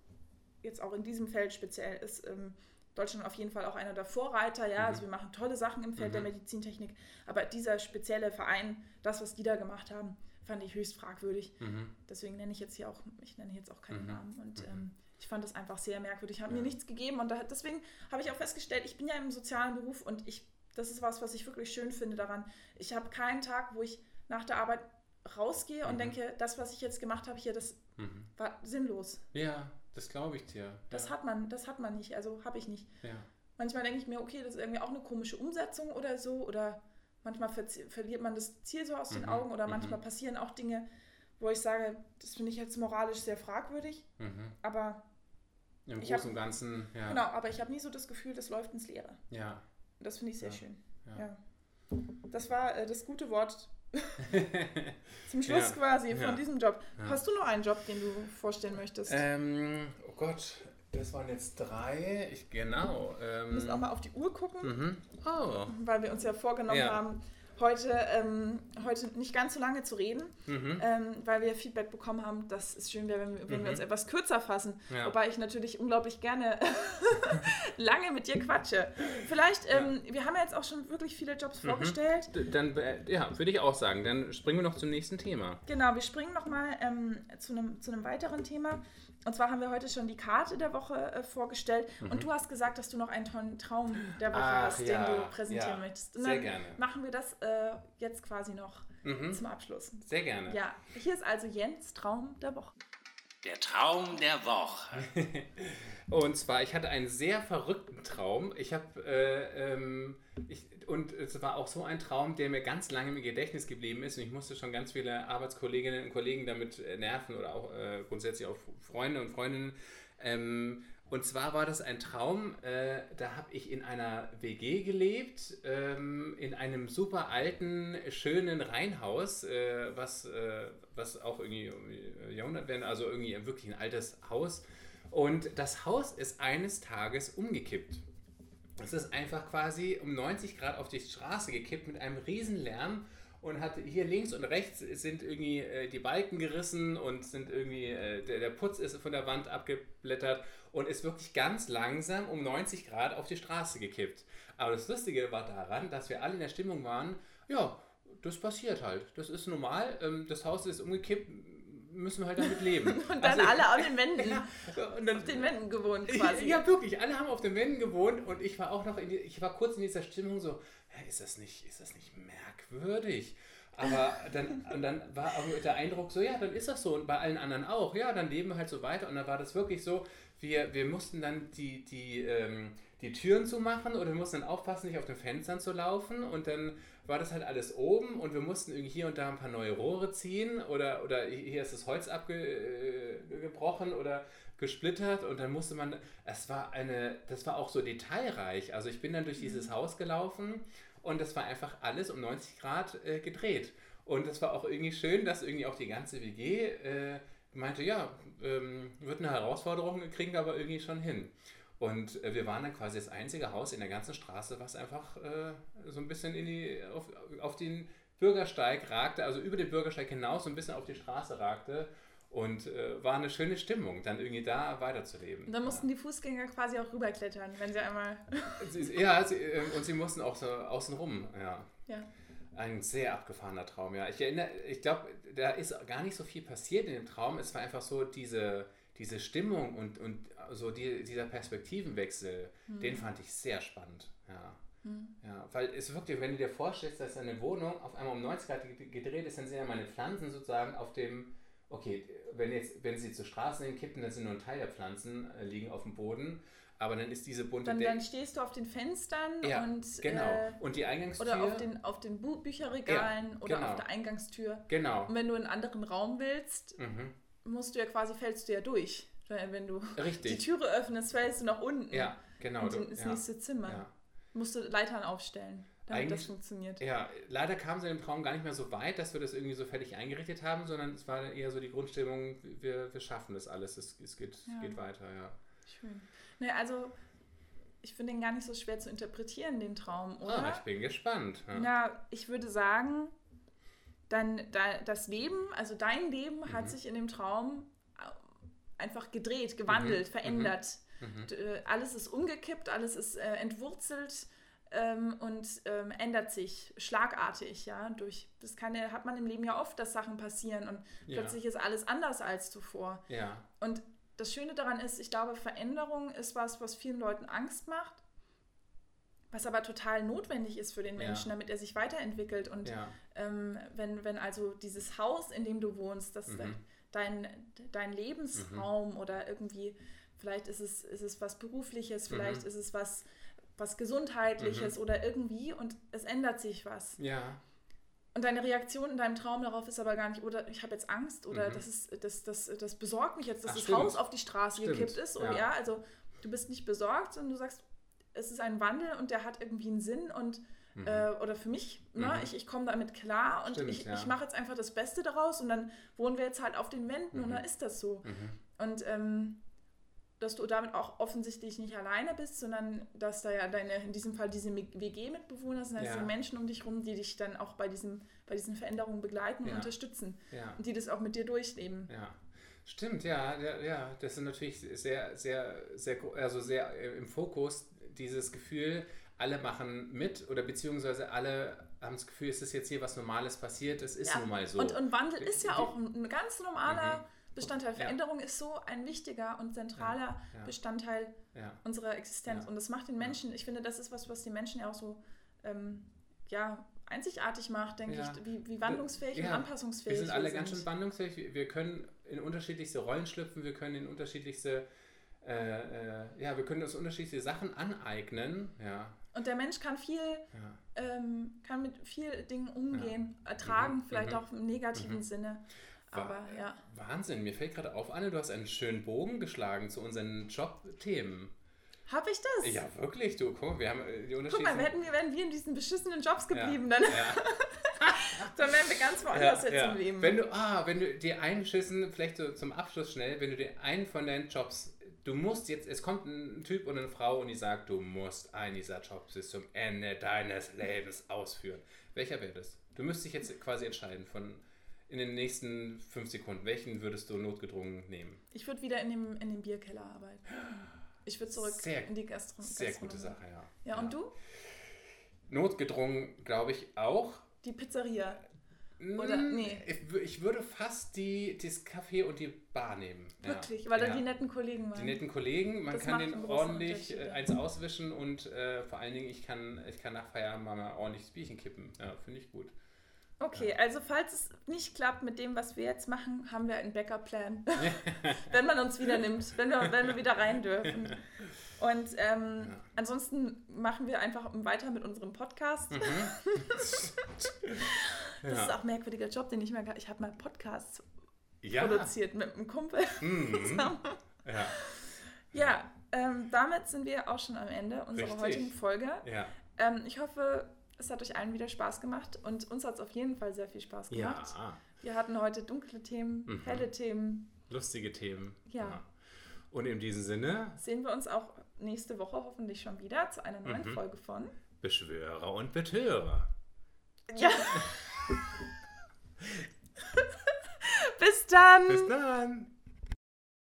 jetzt auch in diesem Feld speziell ist ähm, Deutschland auf jeden Fall auch einer der Vorreiter, ja. Mhm. Also wir machen tolle Sachen im Feld mhm. der Medizintechnik, aber dieser spezielle Verein, das, was die da gemacht haben, fand ich höchst fragwürdig. Mhm. Deswegen nenne ich jetzt hier auch, ich nenne jetzt auch keinen mhm. Namen. Und mhm. ähm, ich fand das einfach sehr merkwürdig, hat ja. mir nichts gegeben und da, deswegen habe ich auch festgestellt, ich bin ja im sozialen Beruf und ich, das ist was, was ich wirklich schön finde daran. Ich habe keinen Tag, wo ich nach der Arbeit rausgehe mhm. und denke, das, was ich jetzt gemacht habe hier, das mhm. war sinnlos. Ja, das glaube ich dir. Ja. Das hat man, das hat man nicht, also habe ich nicht. Ja. Manchmal denke ich mir, okay, das ist irgendwie auch eine komische Umsetzung oder so oder manchmal ver verliert man das Ziel so aus mhm. den Augen oder manchmal mhm. passieren auch Dinge, wo ich sage, das finde ich jetzt moralisch sehr fragwürdig, mhm. aber im Großen und Ganzen, ja. Genau, aber ich habe nie so das Gefühl, das läuft ins Leere. Ja. Und das finde ich sehr schön. Ja. ja. Das war äh, das gute Wort zum Schluss ja. quasi von diesem Job. Hast du noch einen Job, den du vorstellen möchtest? Ähm, oh Gott, das waren jetzt drei. Ich, genau. Ähm, wir müssen auch mal auf die Uhr gucken. Mhm. Oh. Weil wir uns ja vorgenommen haben, heute, ähm, heute nicht ganz so lange zu reden, mhm. ähm, weil wir Feedback bekommen haben, dass es schön wäre, wenn, wenn mhm. wir uns etwas kürzer fassen. Ja. Wobei ich natürlich unglaublich gerne lange mit dir quatsche. Vielleicht, ähm, ja. wir haben ja jetzt auch schon wirklich viele Jobs mhm. vorgestellt. Dann, äh, ja, würde ich auch sagen. Dann springen wir noch zum nächsten Thema. Genau, wir springen nochmal ähm, zu einem zu weiteren Thema. Und zwar haben wir heute schon die Karte der Woche äh, vorgestellt mhm. und du hast gesagt, dass du noch einen tollen Traum der Woche Ach, hast, ja, den du präsentieren möchtest. Und sehr gerne. Machen wir das äh, jetzt quasi noch mhm. zum Abschluss. Sehr gerne. Ja, hier ist also Jens Traum der Woche. Der Traum der Woche. und zwar, ich hatte einen sehr verrückten Traum. Ich habe äh, ähm, ich, und es war auch so ein Traum, der mir ganz lange im Gedächtnis geblieben ist. Und ich musste schon ganz viele Arbeitskolleginnen und Kollegen damit äh, nerven oder auch äh, grundsätzlich auch Freunde und Freundinnen. Ähm, und zwar war das ein Traum, äh, da habe ich in einer WG gelebt, ähm, in einem super alten, schönen Reihenhaus, äh, was, äh, was auch irgendwie Jahrhundert werden, also irgendwie wirklich ein altes Haus. Und das Haus ist eines Tages umgekippt. Es ist einfach quasi um 90 Grad auf die Straße gekippt mit einem riesen Lärm und hat hier links und rechts sind irgendwie äh, die Balken gerissen und sind irgendwie äh, der, der Putz ist von der Wand abgeblättert und ist wirklich ganz langsam um 90 Grad auf die Straße gekippt. Aber das Lustige war daran, dass wir alle in der Stimmung waren, ja, das passiert halt. Das ist normal. Ähm, das Haus ist umgekippt müssen wir halt damit leben. und dann also, alle auf den Wänden. Ja, dann, auf den Wänden gewohnt quasi. Ja, wirklich. Alle haben auf den Wänden gewohnt und ich war auch noch in die, ich war kurz in dieser Stimmung so, ist das nicht, ist das nicht merkwürdig? Aber dann, und dann war auch der Eindruck so, ja, dann ist das so und bei allen anderen auch. Ja, dann leben wir halt so weiter und dann war das wirklich so, wir, wir mussten dann die, die, ähm, die Türen zumachen oder wir mussten dann aufpassen, nicht auf den Fenstern zu laufen und dann war das halt alles oben und wir mussten irgendwie hier und da ein paar neue Rohre ziehen oder, oder hier ist das Holz abgebrochen äh, oder gesplittert und dann musste man, es war eine, das war auch so detailreich. Also ich bin dann durch dieses mhm. Haus gelaufen und das war einfach alles um 90 Grad äh, gedreht. Und das war auch irgendwie schön, dass irgendwie auch die ganze WG äh, meinte, ja, ähm, wird eine Herausforderung, kriegen wir aber irgendwie schon hin. Und äh, wir waren dann quasi das einzige Haus in der ganzen Straße, was einfach äh, so ein bisschen in die, auf, auf den Bürgersteig ragte, also über den Bürgersteig hinaus so ein bisschen auf die Straße ragte. Und äh, war eine schöne Stimmung, dann irgendwie da weiterzuleben. Und dann mussten ja. die Fußgänger quasi auch rüberklettern, wenn sie einmal. ja, sie, äh, und sie mussten auch so außenrum, ja. ja. Ein sehr abgefahrener Traum, ja. Ich erinnere, ich glaube, da ist gar nicht so viel passiert in dem Traum. Es war einfach so diese, diese Stimmung und, und so die, dieser Perspektivenwechsel, hm. den fand ich sehr spannend. Ja. Hm. ja, weil es wirklich, wenn du dir vorstellst, dass eine Wohnung auf einmal um 90 Grad gedreht ist, dann sind ja meine Pflanzen sozusagen auf dem, okay, wenn jetzt, wenn sie zur Straße kippen, dann sind nur ein Teil der Pflanzen äh, liegen auf dem Boden. aber dann ist diese bunte Dann, dann stehst du auf den Fenstern Ja, und genau. äh, und die Eingangstür. oder auf den, auf den Bücherregalen Ja, oder genau. auf der Eingangstür. Genau. Und wenn du in einen anderen Raum willst, Mhm. musst du ja quasi, fällst du ja durch. Weil Wenn du die Richtig. Türe öffnest, fällst du nach unten. Ja, genau. Und du- ins ja, nächste Zimmer. Musst du Leitern aufstellen, damit das funktioniert. Ja, leider kam es in dem Traum gar nicht mehr so weit, dass wir das irgendwie so fertig eingerichtet haben, sondern es war eher so die Grundstimmung, wir, wir schaffen das alles, es, es geht, Ja. geht weiter, ja. Schön. Ne, also ich finde den gar nicht so schwer zu interpretieren, den Traum, oder? Ah, ich bin gespannt. Ja. Na, ich würde sagen, dann da, das Leben, also dein Leben Mhm. hat sich in dem Traum äh, einfach gedreht, gewandelt, Mhm. verändert. Mhm. D- äh, Alles ist umgekippt, alles ist äh, entwurzelt ähm, und ähm, ändert sich schlagartig, ja. Durch das kann ja, hat man im Leben ja oft, dass Sachen passieren und Ja. plötzlich ist alles anders als zuvor. Ja, Und das Schöne daran ist, ich glaube, Veränderung ist was, was vielen Leuten Angst macht, was aber total notwendig ist für den Ja. Menschen, damit er sich weiterentwickelt. Und ja, ähm, wenn, wenn also dieses Haus, in dem du wohnst, das Mhm. dein, dein Lebensraum oder irgendwie, vielleicht ist es, ist es was Berufliches, vielleicht Mhm. ist es was, was Gesundheitliches oder irgendwie und es ändert sich was. ja, Und deine Reaktion in deinem Traum darauf ist aber gar nicht, oder ich habe jetzt Angst oder Mhm. das, ist, das, das, das besorgt mich jetzt, dass Ach, das stimmt. Haus auf die Straße Stimmt, gekippt ist. Oder, ja. ja. also du bist nicht besorgt, sondern du sagst, es ist ein Wandel und der hat irgendwie einen Sinn und äh, oder für mich, ne, Mhm. ich, ich komme damit klar und Stimmt, ich, ja. ich mache jetzt einfach das Beste daraus und dann wohnen wir jetzt halt auf den Wänden und Mhm. dann ist das so. mhm. Und ähm, dass du damit auch offensichtlich nicht alleine bist, sondern dass da ja deine, in diesem Fall diese WG-Mitbewohner sind, also Ja. Menschen um dich rum, die dich dann auch bei, diesem, bei diesen Veränderungen begleiten und Ja. unterstützen ja. und die das auch mit dir durchleben. Ja, stimmt, ja, ja, ja, das ist natürlich sehr, sehr, sehr, also sehr äh, im Fokus dieses Gefühl, alle machen mit oder beziehungsweise alle haben das Gefühl, es ist jetzt hier was Normales passiert, es ist nun mal so. Und, und Wandel Die- ist ja auch ein, ein ganz normaler Mhm. Bestandteil. Veränderung ist so ein wichtiger und zentraler. Bestandteil unserer Existenz. Und das macht den Menschen, ich finde, das ist was, was die Menschen ja auch so ähm, ja, einzigartig macht, denke Ja. ich, wie, wie wandlungsfähig Ja. und anpassungsfähig wir sind alle ganz schön wandlungsfähig. Wir, wir können in unterschiedlichste Rollen schlüpfen, wir können in unterschiedlichste, äh, äh, ja, wir können uns unterschiedliche Sachen aneignen. Ja, Und der Mensch kann viel, ja. ähm, kann mit vielen Dingen umgehen, ertragen, Mhm. vielleicht Mhm. auch im negativen Mhm. Sinne. Aber ja. Wahnsinn, mir fällt gerade auf, Anne, du hast einen schönen Bogen geschlagen zu unseren Job-Themen. Habe ich das? Ja, wirklich, du, guck, wir haben äh, die Guck unterschiedlichen... mal, wir, wären wir in diesen beschissenen Jobs ja, geblieben, dann, ja, dann wären wir ganz woanders ja, jetzt ja. im Leben. Wenn du, ah, wenn du dir einen Schissen, vielleicht so zum Abschluss schnell, wenn du dir einen von deinen Jobs, du musst jetzt, es kommt ein Typ und eine Frau und die sagt, du musst einen dieser Jobs bis zum Ende deines Lebens ausführen. Welcher wäre das? Du müsstest dich jetzt quasi entscheiden von in den nächsten fünf Sekunden. Welchen würdest du notgedrungen nehmen? Ich würde wieder in dem, in dem Bierkeller arbeiten. Ich würde zurück Sehr- in die Gastro Sehr Gastronomie. gute Sache, ja. Ja, und du? Notgedrungen, glaube ich, auch. Die Pizzeria. Oder- Mm, nee. Ich, wü- ich würde fast die, das Café und die Bar nehmen. Ja. Wirklich, weil da ja. die netten Kollegen waren. Die netten Kollegen, man Das kann den ordentlich äh, ja. eins auswischen und äh, vor allen Dingen, ich kann, ich kann nach Feierabend mal ein ordentliches Bierchen kippen. Ja, finde ich gut. Okay, also falls es nicht klappt mit dem, was wir jetzt machen, haben wir einen Backup-Plan. wenn man uns wieder nimmt, wenn wir, wenn wir wieder rein dürfen. Und ähm, Ja. ansonsten machen wir einfach weiter mit unserem Podcast. Mhm. Das ist ja. auch ein merkwürdiger Job, den ich mal, ich habe mal Podcasts ja. produziert mit einem Kumpel Mhm. ja. Ja, ähm, damit sind wir auch schon am Ende unserer Richtig. heutigen Folge. Ähm, ich hoffe, es hat euch allen wieder Spaß gemacht und uns hat es auf jeden Fall sehr viel Spaß gemacht. Ja. Wir hatten heute dunkle Themen, Mhm. helle Themen. Lustige Themen. Ja. Und in diesem Sinne, Sehen wir uns auch nächste Woche hoffentlich schon wieder zu einer neuen Mhm. Folge von. Beschwörer und Betörer. Ja. Bis dann. Bis dann.